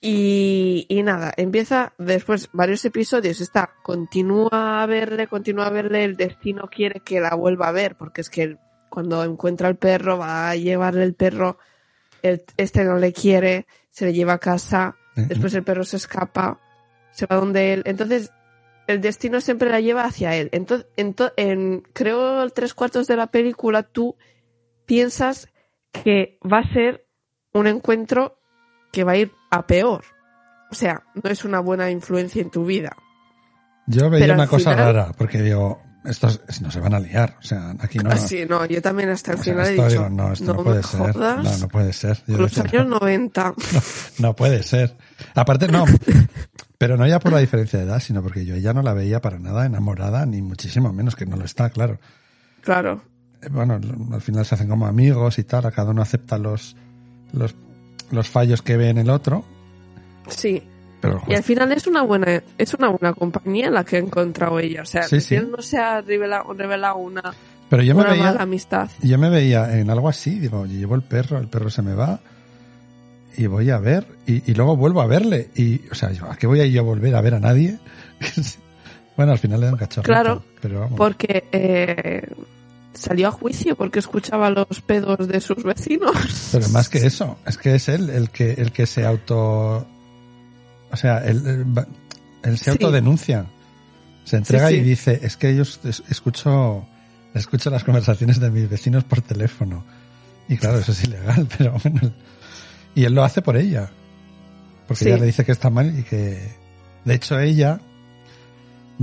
Y, y nada, empieza después varios episodios, está, continúa a verle, continúa a verle, el destino quiere que la vuelva a ver, porque es que cuando encuentra al perro va a llevarle el perro el, este no le quiere, se le lleva a casa, después el perro se escapa, se va donde él. Entonces, el destino siempre la lleva hacia él. Entonces, ento- en, creo, tres cuartos de la película, tú piensas que va a ser un encuentro que va a ir a peor. O sea, no es una buena influencia en tu vida.
Yo veía
Pero
una cosa
final-
rara, porque digo, estos no se van a liar. O sea, aquí no.
Así, no, yo también hasta el
o sea,
final he dicho,
digo, no, esto no, puede ser.
jodas,
No, no puede ser. Yo
los
decía,
años 90.
no puede ser. Aparte, no. Pero no ya por la diferencia de edad, sino porque yo ella no la veía para nada enamorada, ni muchísimo menos que no lo está, claro.
Claro.
Eh, Bueno, al final se hacen como amigos y tal, a cada uno acepta los, los, los fallos que ve en el otro.
Sí.
Pero
Y al final es una buena, es una buena compañía la que ha encontrado ella. O sea,
Sí,
final no se ha revelado, revelado una,
pero yo me veía,
mala amistad.
yo me veía en algo así, digo, yo llevo el perro, el perro se me va y voy a ver y, y luego vuelvo a verle y, o sea, ¿a qué voy a yo a volver a ver a nadie? bueno, al final le dan cachorro.
Claro,
pero vamos.
Porque eh, salió a juicio porque escuchaba los pedos de sus vecinos.
Pero más que eso, es que es él el que, el que se auto, o sea, él, él se
Sí.
autodenuncia. Se entrega
Sí, sí.
y dice, es que yo es- escucho, escucho las conversaciones de mis vecinos por teléfono. Y claro, eso es ilegal, pero bueno. Y él lo hace por ella. Porque ella le dice que está mal y que, de hecho, ella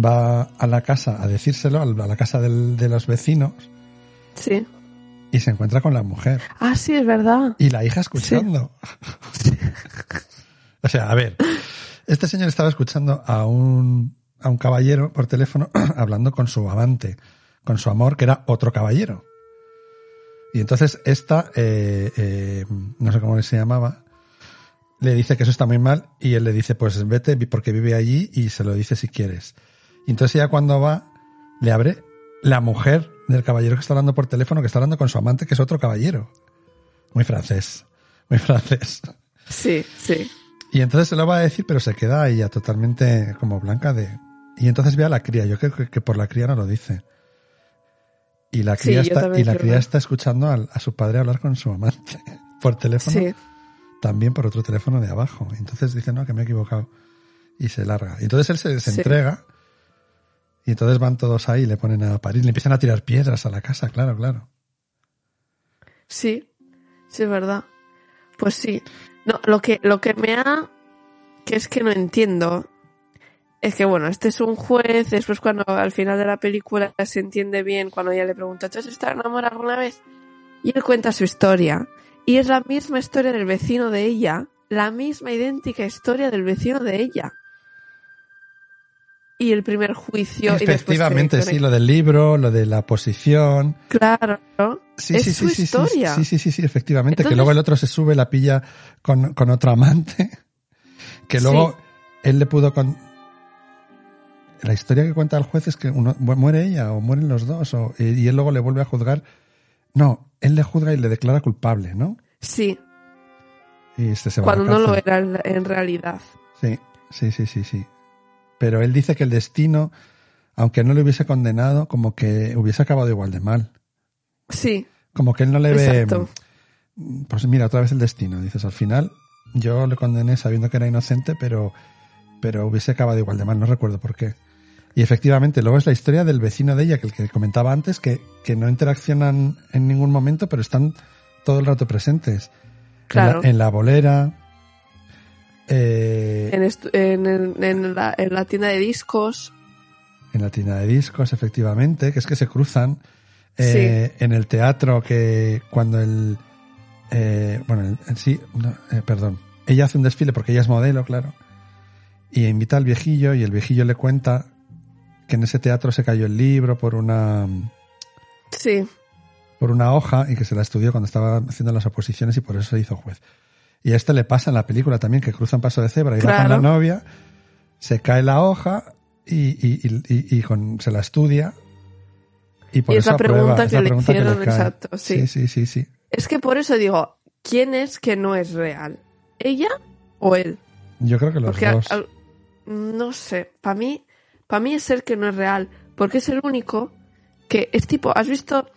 va a la casa a decírselo, a la casa del- de los vecinos,
Sí.
y se encuentra con la mujer.
Ah, sí, es verdad.
Y la hija escuchando. o sea, a ver, este señor estaba escuchando a un, a un caballero por teléfono hablando con su amante, con su amor, que era otro caballero. Y entonces esta, eh, eh, no sé cómo se llamaba, le dice que eso está muy mal y él le dice, pues vete porque vive allí y se lo dice si quieres. Y entonces ella cuando va, le abre la mujer del caballero que está hablando por teléfono, que está hablando con su amante, que es otro caballero. Muy francés, muy francés.
Sí, sí.
Y entonces se lo va a decir, pero se queda ella totalmente como blanca de... Y entonces ve a la cría, yo creo que, que por la cría no lo dice. Y la cría, está, y la cría está escuchando al- a, su padre hablar con su amante por teléfono,
Sí.
también por otro teléfono de abajo. Entonces dice, no, que me he equivocado. Y se larga. Y entonces él se, se
Sí.
entrega. Y entonces van todos ahí y le ponen a parir. Le empiezan a tirar piedras a la casa, claro, claro.
Sí, sí es verdad. Pues sí. No, lo que, lo que me ha, que es que no entiendo, es que bueno, este es un juez, después cuando al final de la película se entiende bien, cuando ella le pregunta, ¿tú has estado enamorado alguna vez? Y él cuenta su historia. Y es la misma historia del vecino de ella, la misma idéntica historia del vecino de ella. Y el primer juicio. y después
Efectivamente,
que-
sí, lo del libro, lo de la posición.
Claro, ¿no?
Sí,
Es
sí,
su
sí,
historia.
sí, sí, sí, sí, efectivamente. que luego el otro se sube, la pilla con, con otro amante. Que luego él le pudo con. La historia que cuenta el juez es que uno, mu- muere ella o mueren los dos o, y, y él luego le vuelve a juzgar. No, él le juzga y le declara culpable, ¿no?
Sí,
Y este se va
cuando
a la
no lo era en realidad.
Sí, sí, sí, sí, sí. Pero él dice que el destino, aunque no le hubiese condenado, como que hubiese acabado igual de mal.
Sí,
Como que él no le
Exacto.
ve. Pues mira, otra vez el destino. Dices, al final yo le condené sabiendo que era inocente, pero, pero hubiese acabado igual de mal, no recuerdo por qué. Y efectivamente, luego es la historia del vecino de ella, que el que comentaba antes, que, que no interaccionan en ningún momento, pero están todo el rato presentes.
claro.
En la, en la bolera. Eh,
En, en, en- la, en la tienda de discos.
En la tienda de discos, efectivamente, que es que se cruzan. Eh, En el teatro, que cuando el. eh, bueno, el- sí, no, eh, perdón. Ella hace un desfile porque ella es modelo, claro. Y invita al viejillo y el viejillo le cuenta que en ese teatro se cayó el libro por una
Sí,
por una hoja y que se la estudió cuando estaba haciendo las oposiciones y por eso se hizo juez. Y a este le pasa en la película también, que cruza un paso de cebra y va con la
Claro.
novia, se cae la hoja y, y, y, y- con, se la estudia. Y por
Y es
eso
la
aprueba,
pregunta que le
pregunta
hicieron, exacto, sí.
sí, sí, sí, sí.
es que por eso digo, ¿quién es que no es real? ¿Ella o él?
Yo creo que los
Porque
dos.
no sé, para mí, para mí es el que no es real, porque es el único que es tipo, ¿has visto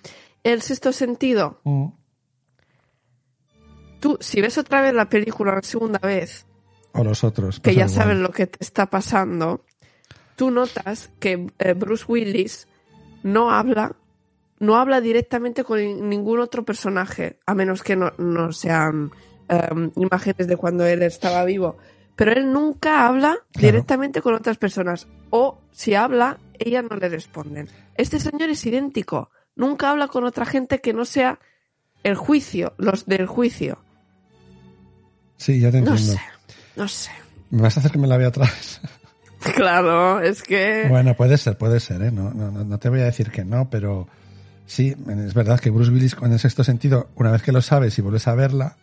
el sexto sentido?
Mm.
Tú, si ves otra vez la película la segunda vez,
O los otros.
que ya
igual.
saben lo que te está pasando, tú notas que eh, Bruce Willis no habla, no habla directamente con ni- ningún otro personaje, a menos que no, no sean em, imágenes de cuando él estaba vivo. Pero él nunca habla
Claro.
directamente con otras personas. O si habla, ellas no le responden. Este señor es idéntico. Nunca habla con otra gente que no sea el juicio, los del juicio.
Sí, ya te
No
entiendo.
sé, no sé.
¿Me vas a hacer que me la vea otra vez?
Claro, es que...
Bueno, puede ser, puede ser, ¿eh? No, no, no- no te voy a decir que no, pero sí, es verdad que Bruce Willis, en el sexto sentido, una vez que lo sabes y vuelves a verla,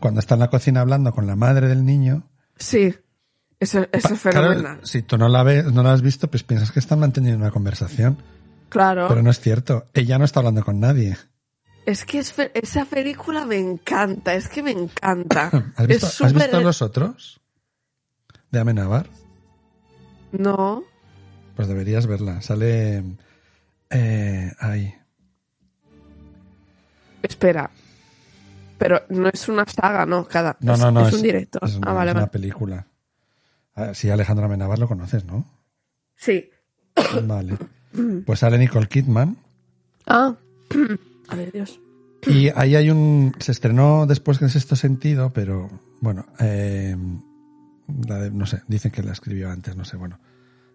cuando está en la cocina hablando con la madre del niño,
Sí, eso, eso es
claro,
fenomenal.
si tú no la ves, no la has visto, pues piensas que están manteniendo una conversación,
Claro,
pero no es cierto. Ella no está hablando con nadie.
Es que es esa película me encanta, es que me encanta.
¿Has visto,
es
¿has
súper...
visto los otros? De Amenábar.
No,
Pues deberías verla. Sale eh, ahí.
espera. Pero no es una saga, ¿no? Cada,
No,
es,
no, no.
es un directo.
Es una,
ah, vale,
es una
vale.
película. Ah, Sí, Alejandro Amenábar lo conoces, ¿no?
Sí.
Vale. Pues sale Nicole Kidman.
Ah, a ver, Dios.
Y ahí hay un. Se estrenó después que en sexto sentido, pero bueno. eh, la de- no sé, dicen que la escribió antes, no sé, bueno.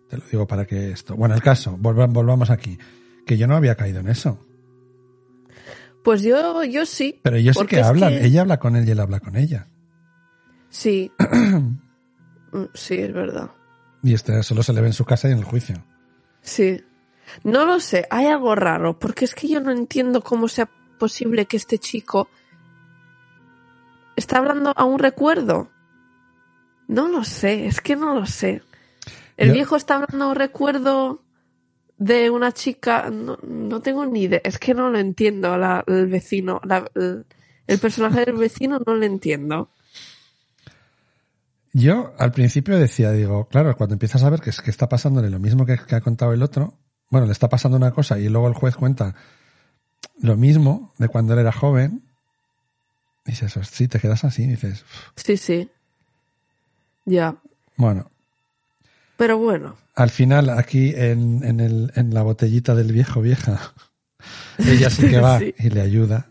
Te lo digo para que esto. Bueno, el caso, volva- volvamos aquí. Que yo no había caído en eso.
Pues yo, yo sí.
Pero ellos sí
Porque
que hablan.
que-
Ella habla con él y él habla con ella.
Sí. Mm, sí, es verdad.
Y este solo se le ve en su casa y en el juicio.
Sí. No lo sé, hay algo raro, porque es que yo no entiendo cómo sea posible que este chico está hablando a un recuerdo. No lo sé, es que no lo sé. El
Yo-
viejo está hablando a un recuerdo de una chica, no, no tengo ni idea, es que no lo entiendo, la- el vecino, la- el, el personaje del vecino no lo entiendo.
Yo al principio decía, digo, claro, cuando empiezas a ver que, es, que está pasándole lo mismo que, que ha contado el otro, bueno, le está pasando una cosa y luego el juez cuenta lo mismo de cuando él era joven, dices, sí, te quedas así, dices, "Uf".
Sí, sí. Ya.
bueno,
Pero bueno,
al final aquí en, en, el, en la botellita del viejo vieja, ella sí que va
Sí.
y le ayuda,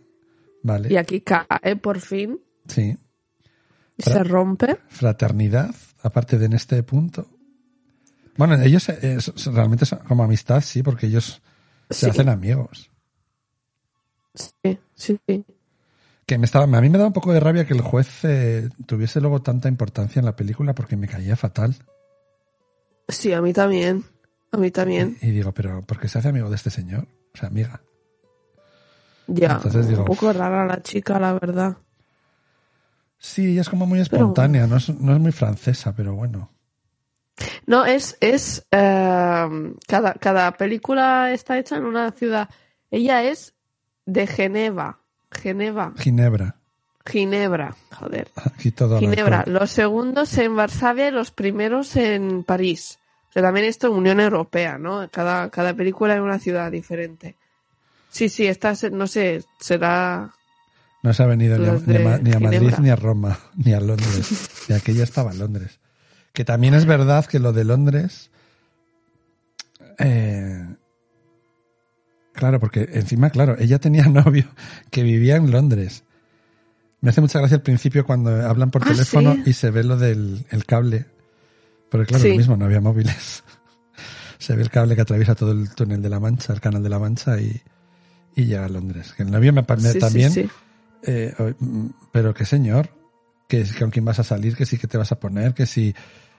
¿vale?
y aquí cae por fin
Sí,
y se rompe.
fraternidad, aparte de en este punto. Bueno, ellos eh, es- realmente son como amistad, sí, porque ellos se hacen amigos.
Sí, sí, sí.
Que me estaba, a mí me da un poco de rabia que el juez eh, tuviese luego tanta importancia en la película porque me caía fatal.
Sí, a mí también. A mí también.
Y digo, pero ¿por qué se hace amigo de este señor? O sea, amiga.
Ya.
Entonces digo,
un poco rara la chica, la verdad.
Sí, ella es como muy
Pero
espontánea, no, es, no es muy francesa, pero bueno.
No, es, es eh, cada, cada película está hecha en una ciudad. Ella es de Geneva. Geneva.
Ginebra.
Ginebra. Joder.
Aquí todo
Ginebra. Los segundos en Varsavia y los primeros en París. O sea, también esto Unión Europea, ¿no? Cada, cada película en una ciudad diferente. Sí, sí, esta, no sé, será
No se ha venido ni a,
Los
ni a
de
Ma- ni a Madrid, ni a Roma, ni a Londres. y aquella estaba en Londres. Que también es verdad que lo de Londres. eh, claro, porque encima, claro, ella tenía novio que vivía en Londres. Me hace mucha gracia al principio cuando hablan por
Ah,
teléfono
sí.
y se ve lo del el cable. Porque claro,
Sí.
lo mismo, no había móviles. se ve el cable que atraviesa todo el túnel de la Mancha, el canal de la Mancha y, y llega a Londres. Que el novio me, me-
Sí,
también eh, mm, pero qué señor, que que con quién vas a salir, que sí que te vas a poner, que si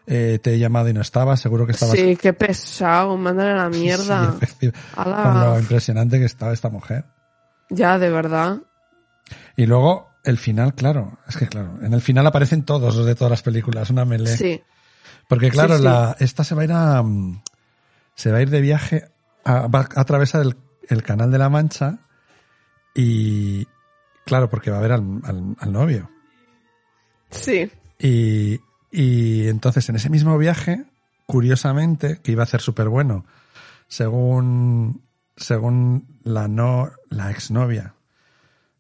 eh, te he llamado y no estabas, seguro que estabas.
Sí, qué pesado, mándale a la mierda.
Sí, con lo impresionante que estaba esta mujer.
Ya, de verdad.
Y luego el final, claro, es que claro, en el final aparecen todos los de todas las películas, una melee.
Sí.
Porque claro,
Sí, sí.
La, esta se va a ir a mm, se va a ir de viaje, a, va a atravesar el, el canal de la Mancha y claro, porque va a ver al- al- al novio.
Sí.
Y, y entonces en ese mismo viaje, curiosamente, que iba a ser súper bueno, según, según la no, la exnovia,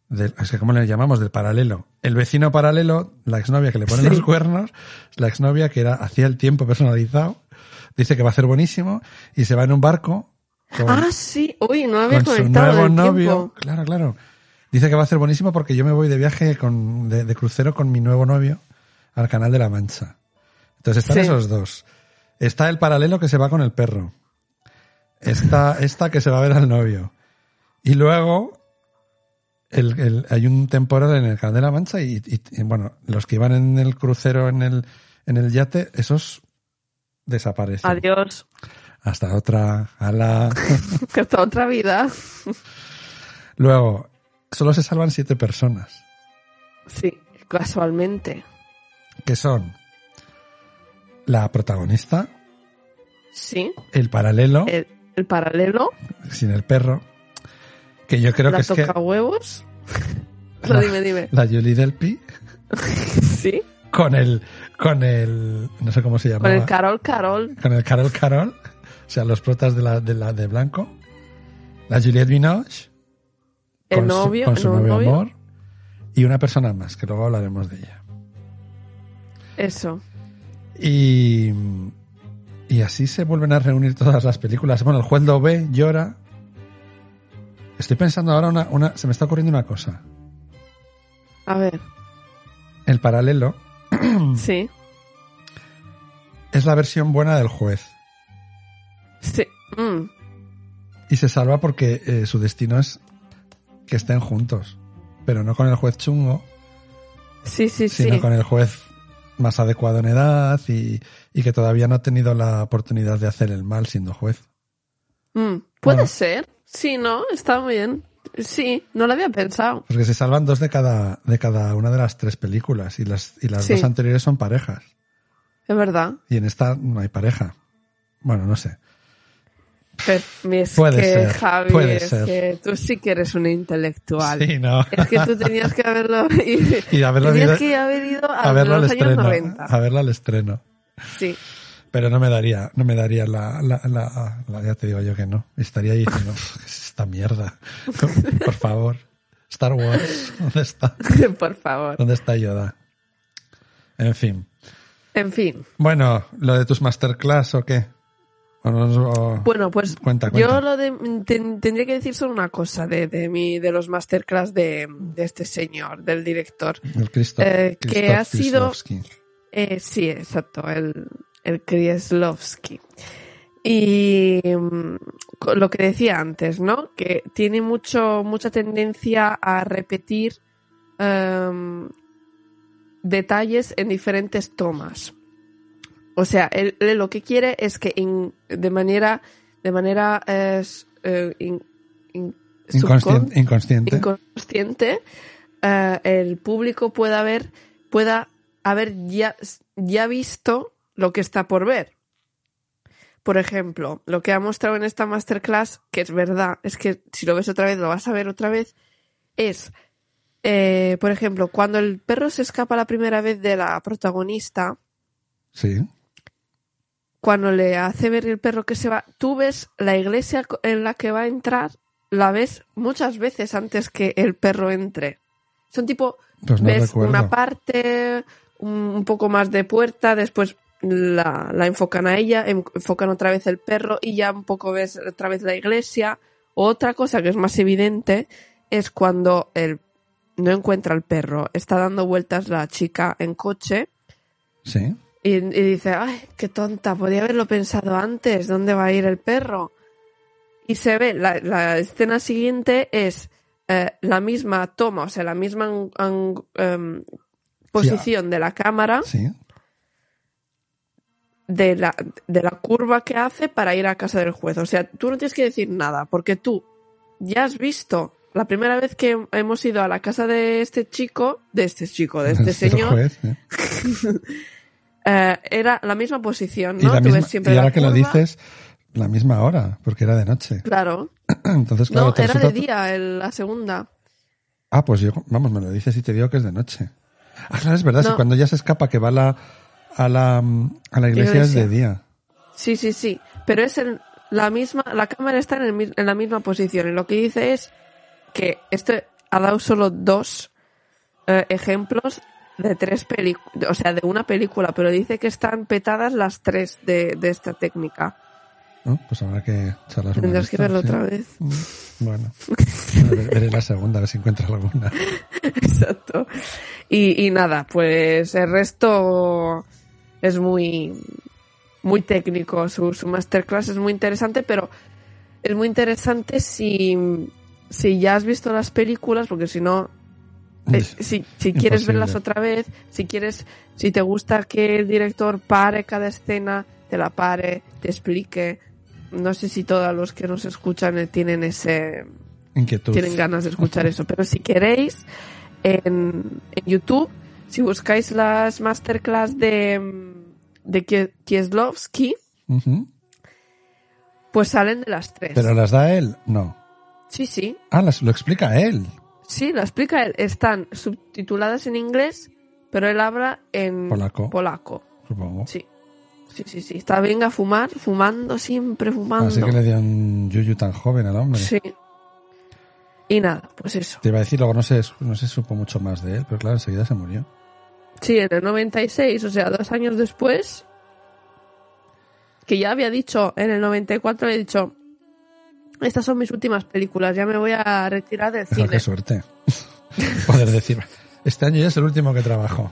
del, es que ¿cómo le llamamos? Del paralelo, el vecino paralelo, la exnovia que le pone
Sí.
los cuernos, la exnovia que era hacía el tiempo personalizado, dice que va a ser buenísimo y se va en un barco con,
Ah, sí. Uy, no había
con su nuevo novio.
tiempo.
Claro, claro. Dice que va a ser buenísimo porque yo me voy de viaje con, de, de crucero con mi nuevo novio al Canal de la Mancha. Entonces están
Sí.
esos dos. Está el paralelo que se va con el perro. Está esta que se va a ver al novio. Y luego el- el- hay un temporal en el Canal de la Mancha y, y- y, bueno, los que iban en el crucero, en el, en el yate, esos desaparecen.
Adiós.
Hasta otra. Ala.
Hasta otra vida.
Luego, solo se salvan siete personas,
Sí, casualmente.
que son la protagonista,
Sí.
el paralelo,
El, el paralelo,
sin el perro, que yo creo
la
que es que
toca huevos.
La-
No, dime, dime.
la Julie Delpy
Sí.
con el, con el, no sé cómo se
Con
llamaba,
el Carol Carol.
con el Carol Carol, o sea, los protas de la de, la, de blanco, la Juliette Binoche,
El
con
novio.
con su
el nuevo
novio
novio.
amor, y una persona más, que luego hablaremos de ella.
Eso.
Y, y así se vuelven a reunir todas las películas. Bueno, el juez lo ve, llora. Estoy pensando ahora una, una, se me está ocurriendo una cosa.
A ver.
El paralelo
Sí.
es la versión buena del juez.
Sí. Mm.
Y se salva porque eh, su destino es que estén juntos. Pero no con el juez chungo,
Sí, sí, sí.
sino con el juez más adecuado en edad y, y que todavía no ha tenido la oportunidad de hacer el mal siendo juez.
Mm. Puede
Bueno.
ser. Sí, ¿no? Está muy bien. Sí, no lo había pensado.
Porque se salvan dos de cada, de cada una de las tres películas y las, y las
Sí.
dos anteriores son parejas.
Es verdad.
Y en esta no hay pareja. Bueno, no sé.
Pero es
Puede
que,
ser,
Javi,
puede
es
ser.
que tú sí que eres un intelectual.
Sí, no.
Es que tú tenías que haberlo... y-
Y haberlo
tenías
ido-
que haber ido a,
a verlo al
los años
estreno.
90.
A verlo al estreno.
Sí.
Pero no me daría, no me daría la, la, la, la- ya te digo yo que no. Estaría ahí diciendo, "Uf, ¿qué es esta mierda? Por favor. Star Wars, ¿dónde está?
Por favor.
¿Dónde está Yoda? En fin.
En fin.
Bueno, lo de tus masterclass o qué? O o-
Bueno, pues
Cuenta, cuenta.
yo lo de, ten- tendría que decir solo una cosa de, de, mi, de los masterclass de, de este señor, del director.
El Christoph,
eh, que
Christoph
ha sido-. Eh, sí, exacto, el, el Krieslowski. Y mm, lo que decía antes, ¿no? Que tiene mucho, mucha tendencia a repetir em, detalles en diferentes tomas. O sea, él, él lo que quiere es que in- de manera, de manera eh, eh, in- in- subcon-
Inconsciente, inconsciente.
inconsciente, eh, el público pueda ver, pueda haber ya, ya visto lo que está por ver. Por ejemplo, lo que ha mostrado en esta masterclass, que es verdad, es que si lo ves otra vez, lo vas a ver otra vez, es, eh, por ejemplo, cuando el perro se escapa la primera vez de la protagonista,
Sí.
Cuando le hace ver el perro que se va, tú ves la iglesia en la que va a entrar, la ves muchas veces antes que el perro entre. Son tipo,
Pues no
ves
recuerdo.
una parte, un, poco más de puerta, después la, la enfocan a ella, en- enfocan otra vez el perro y ya un poco ves otra vez la iglesia. Otra cosa que es más evidente es cuando el, no encuentra el perro, está dando vueltas la chica en coche
Sí.
Y, y dice, ay, qué tonta, podía haberlo pensado antes, ¿dónde va a ir el perro? Y se ve, la, la escena siguiente es eh, la misma toma, o sea, la misma em, posición de la cámara,
Sí.
de la, de la curva que hace para ir a casa del juez. O sea, tú no tienes que decir nada, porque tú ya has visto la primera vez que hemos ido a la casa de este chico, de este chico, de este
Este
señor,
juez, ¿eh?
eh, era la misma posición,
Y,
¿no?
la
Tú
misma,
ves siempre
y
la
ahora que lo dices, la misma hora, porque era de noche.
Claro.
Entonces, claro,
no, era
resulta-
de día el- la segunda.
Ah, pues yo, vamos, me lo dices y te digo que es de noche. Ah, claro, es verdad, si cuando ya se escapa que va a la, a la, a la iglesia, es de día.
Sí, sí, sí. Pero es el- la misma, la cámara está en, el mis- en la misma posición. Y lo que dice es que este ha dado solo dos eh, ejemplos de tres películas, o sea, de una película, pero dice que están petadas las tres de, de esta técnica.
¿no? Pues habrá que echarlas una
Tendrás que verlo
sí.
otra vez.
Mm, Bueno, veré la segunda, a ver si encuentro alguna.
Exacto. Y, y nada, pues el resto es muy, muy técnico. Su, su masterclass es muy interesante, pero es muy interesante si, si ya has visto las películas, porque si no, eh, si, si quieres verlas otra vez, si quieres, si te gusta que el director pare cada escena, te la pare, te explique. No sé si todos los que nos escuchan eh, tienen ese,
Inquietud.
tienen ganas de escuchar eso. Pero si queréis, en, en YouTube, si buscáis las masterclass de, de Kie- Kieslowski, pues salen de las tres.
¿Pero las da él? No.
Sí, sí.
Ah, las, lo explica él.
Sí, la explica él. Están subtituladas en inglés, pero él habla en
Polaco.
polaco.
Supongo.
Sí. Sí, sí, sí. Está bien a fumar, fumando siempre, fumando.
Así que le dio un yuyu tan joven al hombre.
Sí. Y nada, pues eso.
Te iba a decir, luego no se, no se supo mucho más de él, pero claro, enseguida se murió.
Sí, en el 96, o sea, dos años después, que ya había dicho, en el 94 había dicho, estas son mis últimas películas, ya me voy a retirar del
Pero
cine.
qué suerte. Poder decir, este año ya es el último que trabajo.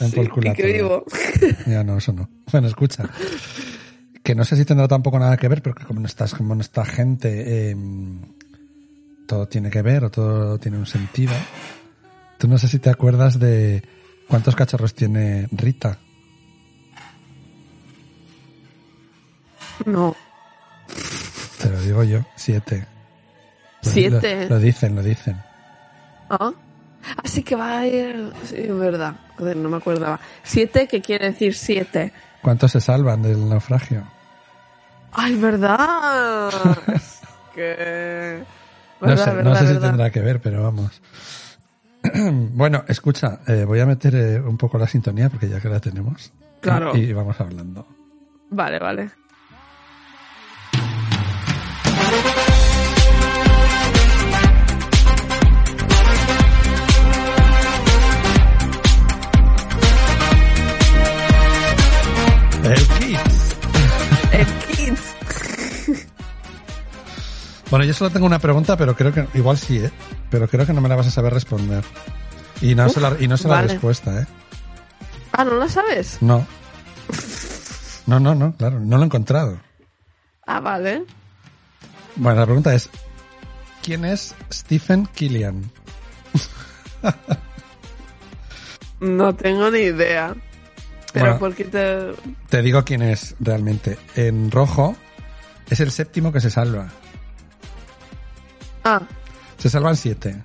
En
Sí, y que vivo.
Ya no, eso no. Bueno, escucha. Que no sé si tendrá tampoco nada que ver, pero que como no estás, como no está gente, eh, todo tiene que ver o todo tiene un sentido. Tú no sé si te acuerdas de cuántos cachorros tiene Rita.
No,
Te lo digo yo, siete.
Siete.
Lo, lo dicen, lo dicen.
¿Ah? Así que va a ir... Sí, es verdad. Joder, no me acordaba. Siete, ¿qué quiere decir siete?
¿Cuántos se salvan del naufragio?
¡Ay, verdad! Es que...
No sé,
verdad,
no sé si tendrá que ver, pero vamos. bueno, escucha, eh, voy a meter eh, un poco la sintonía porque ya que la tenemos.
Claro.
Y, y vamos hablando.
Vale, vale.
Bueno, yo solo tengo una pregunta, pero creo que igual sí, ¿eh? Pero creo que no me la vas a saber responder. Y no
Uf,
sé la, y no sé la respuesta, ¿eh?
Ah, ¿no la sabes?
No. No, no, no, claro, no lo he encontrado.
Ah, vale.
Bueno, la pregunta es, ¿quién es Stephen Killian?
No tengo ni idea. Pero
Bueno.
porque te...
Te digo quién es realmente. En rojo es el séptimo que se salva.
Ah,
Se salvan siete.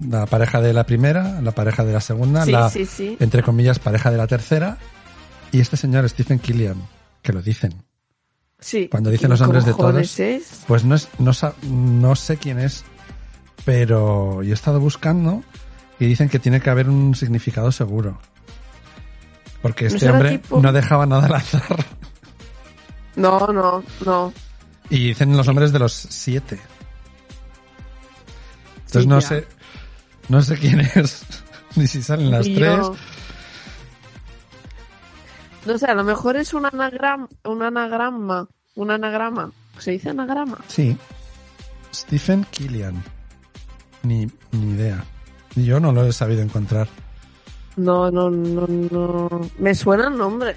La pareja de la primera, la pareja de la segunda,
sí,
la,
sí, sí.
entre comillas, pareja de la tercera. Y este señor, Stephen Killian, que lo dicen.
Sí.
cuando dicen
¿Quién
los nombres de todos-
es?
Pues no, es, no, no sé quién es, pero yo he estado buscando y dicen que tiene que haber un significado seguro. Porque
¿No
este hombre
tipo-
no dejaba nada al azar.
No, no, no.
Y dicen los nombres de los siete. Entonces
Sí,
no
ya.
sé, no sé quién es, ni si salen las
Y
tres.
yo- No sé, a lo mejor es un anagrama, un anagrama, un anagrama. ¿Se dice anagrama?
Sí. Stephen Killian. Ni, ni idea. Yo no lo he sabido encontrar.
No, no, no, no. Me suena el nombre.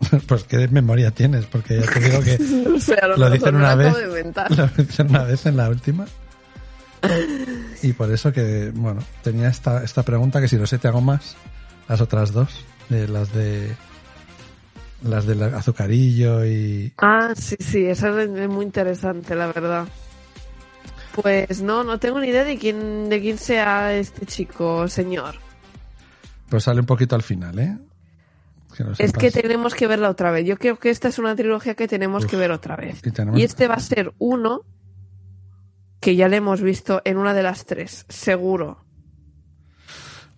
pues qué memoria tienes, porque ya te digo que
O sea, a lo,
Lo dicen una vez. lo hicieron una vez en la última. Y por eso que, bueno, tenía esta, esta pregunta que si lo sé te hago más. Las otras dos. De las de. Las del azucarillo y.
Ah, sí, sí, esa es muy interesante, la verdad. Pues no, no tengo ni idea de quién, de quién sea este chico, señor.
Pues sale un poquito al final, ¿eh? Que
Es que tenemos que verla otra vez. Yo creo que esta es una trilogía que tenemos que ver otra vez.
Y tenemos-
Y este va a ser uno que ya le hemos visto en una de las tres, seguro.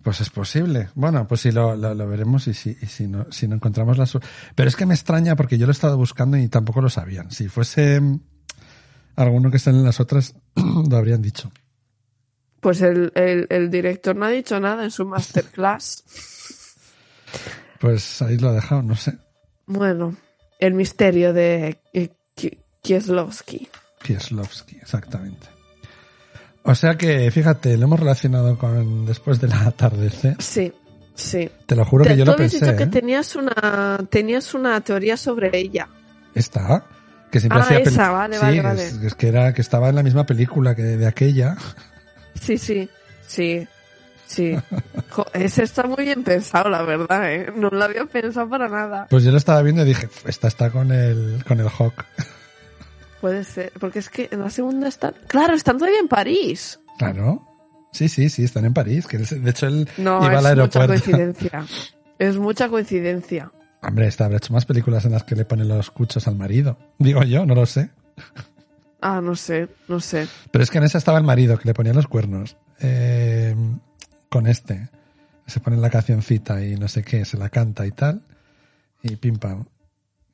Pues es posible. Bueno, pues sí, lo, lo, lo veremos y, si, y si, no, si no encontramos la... Pero es que me extraña porque yo lo he estado buscando y tampoco lo sabían. Si fuese mm, alguno que estén en las otras, lo habrían dicho.
Pues el, el, el director no ha dicho nada en su masterclass.
Pues ahí lo ha dejado, no sé.
Bueno, el misterio de Ki- Kieslowski.
Kieslowski, exactamente. O sea que, fíjate, lo hemos relacionado con después del atardecer.
Sí, sí.
Te lo juro que
Te-
yo
tú
lo
habías
pensé.
dicho que
¿eh?
tenías una, tenías una teoría sobre ella.
Está. Que siempre
Ah,
hacía
esa, vale,
sí,
vale,
es-
vale.
Es, que era que estaba en la misma película que de aquella.
Sí, sí, sí, sí. Jo, ese está muy bien pensado, la verdad, ¿eh? No lo había pensado para nada.
Pues yo lo estaba viendo y dije, "Uf, esta está con el con el Hawk.
Puede ser, porque es que en la segunda están... Claro, están todavía en París.
Claro. Sí, sí, sí, están en París. Que es- de hecho él
No,
iba
es
al
mucha
aeropuerto.
coincidencia. Es mucha coincidencia.
Hombre, esta habrá hecho más películas en las que le ponen los cuchos al marido. Digo yo, no lo sé.
Ah, no sé, no sé.
Pero es que en esa estaba el marido que le ponía los cuernos. Eh, con este. Se pone la cancioncita y no sé qué, se la canta y tal. Y pim pam.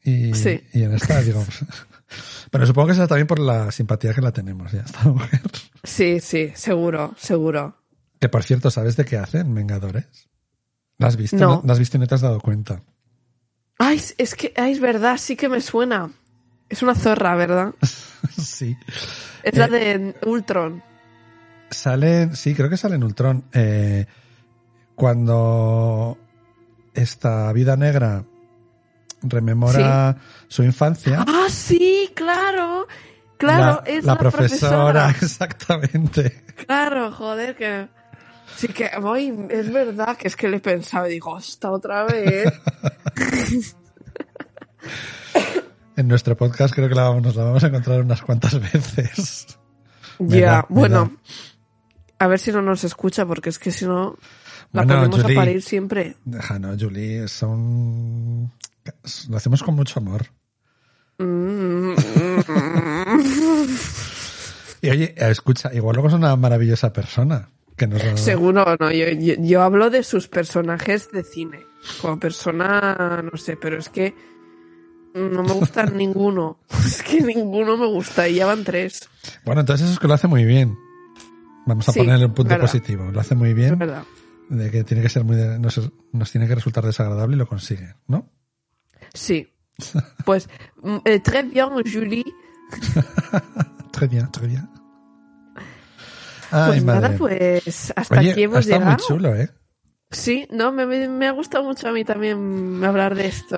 Y,
Sí.
y en esta, digo. Pero supongo que esa también por la simpatía que la tenemos ya, esta mujer.
Sí, sí, seguro, seguro.
Que por cierto, ¿sabes de qué hacen Vengadores? ¿La has visto?
No.
¿La has visto y no te has dado cuenta?
Ay, es que, ay, es verdad, sí que me suena. Es una zorra, ¿verdad?
sí.
Es la
Eh,
de Ultron.
Sale, sí, creo que sale en Ultron. Eh, cuando esta vida negra rememora su infancia,
Ah, sí, claro. Claro,
la,
es
la
la,
profesora,
profesora.
exactamente.
Claro, joder, que. Sí, que voy, es verdad que es que le he pensado y digo, hasta otra vez.
En nuestro podcast creo que la vamos, nos la vamos a encontrar unas cuantas veces.
Ya, bueno. A ver si no nos escucha, porque es que si no, la
Bueno,
ponemos
Julie.
a parir siempre.
Deja, no, Julie, son... Lo hacemos con mucho amor. Y oye, escucha, igual luego es una maravillosa persona. Que nos
Seguro, no, yo, yo, yo hablo de sus personajes de cine. Como persona, no sé, pero es que no me gusta ninguno. Es que ninguno me gusta y ya van tres.
Bueno, entonces eso es que lo hace muy bien. Vamos a
Sí,
ponerle un punto
verdad.
positivo. Lo hace muy
Es
bien.
verdad.
De que tiene que ser muy. de- nos, nos tiene que resultar desagradable y lo consigue, ¿no?
Sí. Pues, mm, eh, très bien, Julie.
Très bien, très bien. Ay,
Pues nada, pues hasta
Oye,
aquí
ha
hemos
estado
llegado.
muy chulo, ¿eh?
Sí, no, me, ha gustado mucho a mí también hablar de esto.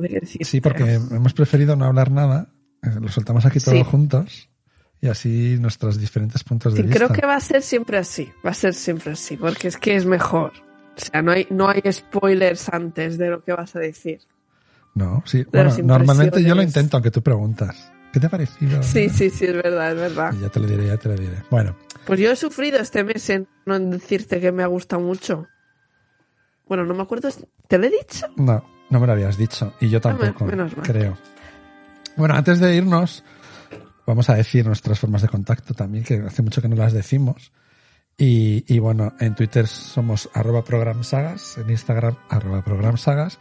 que.
Sí, porque hemos preferido no hablar nada. eh, Lo soltamos aquí todos
Sí.
juntos. Y así nuestros diferentes puntos de
Sí,
vista.
creo que va a ser siempre así. Va a ser siempre así, porque es que es mejor. O sea, no hay, no hay spoilers antes de lo que vas a decir.
No, sí. Bueno, normalmente yo lo intento, aunque tú preguntas. ¿Qué te ha parecido?
Sí, sí, sí, es verdad, es verdad.
Y ya te lo diré, ya te lo diré. Bueno,
Pues yo he sufrido este mes en no decirte que me ha gustado mucho. Bueno, no me acuerdo. ¿Te lo he dicho?
no, no me lo habías dicho. Y yo tampoco,
menos mal.
creo. Bueno, antes de irnos, vamos a decir nuestras formas de contacto también, que hace mucho que no las decimos. Y, y bueno, en Twitter somos arroba programsagas, en Instagram arroba programsagas,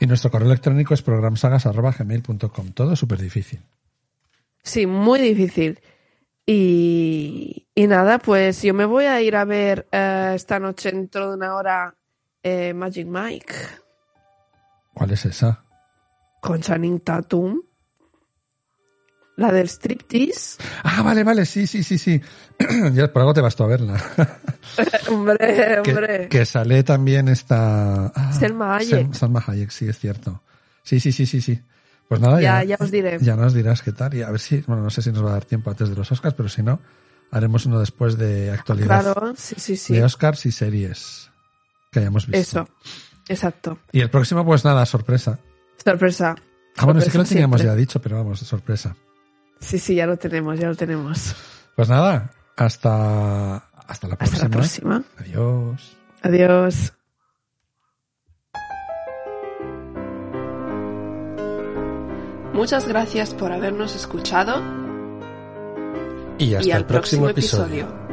y nuestro correo electrónico es programsagas arroba gmail.com. Todo súper difícil.
Sí, muy difícil. Y, y nada, pues yo me voy a ir a ver eh, esta noche dentro de una hora eh, Magic Mike
¿Cuál es esa?
con Channing Tatum. La del striptease.
Ah, vale, vale, sí, sí, sí, sí. ya por algo te vas tú a verla.
hombre, hombre.
que sale también esta... ah,
Selma Hayek.
Sel- Salma Hayek, sí, es cierto. Sí, sí, sí, sí, sí. Pues nada,
Ya,
ya,
ya os diré.
ya nos dirás qué tal. Y a ver si, bueno, no sé si nos va a dar tiempo antes de los Oscars, pero si no, haremos uno después de actualidad
Claro, sí, sí, sí.
de Oscars y series que hayamos visto.
Eso, exacto.
Y el próximo, pues nada, sorpresa.
Sorpresa.
Ah, bueno, sí que lo
Sorpresa
teníamos
siempre.
ya dicho, pero vamos, sorpresa.
Sí, sí, ya lo tenemos, ya lo tenemos.
Pues nada, hasta, hasta la
Hasta la
próxima. Adiós.
Adiós. Muchas gracias por habernos escuchado
Y hasta
y
el próximo
próximo
episodio.
episodio.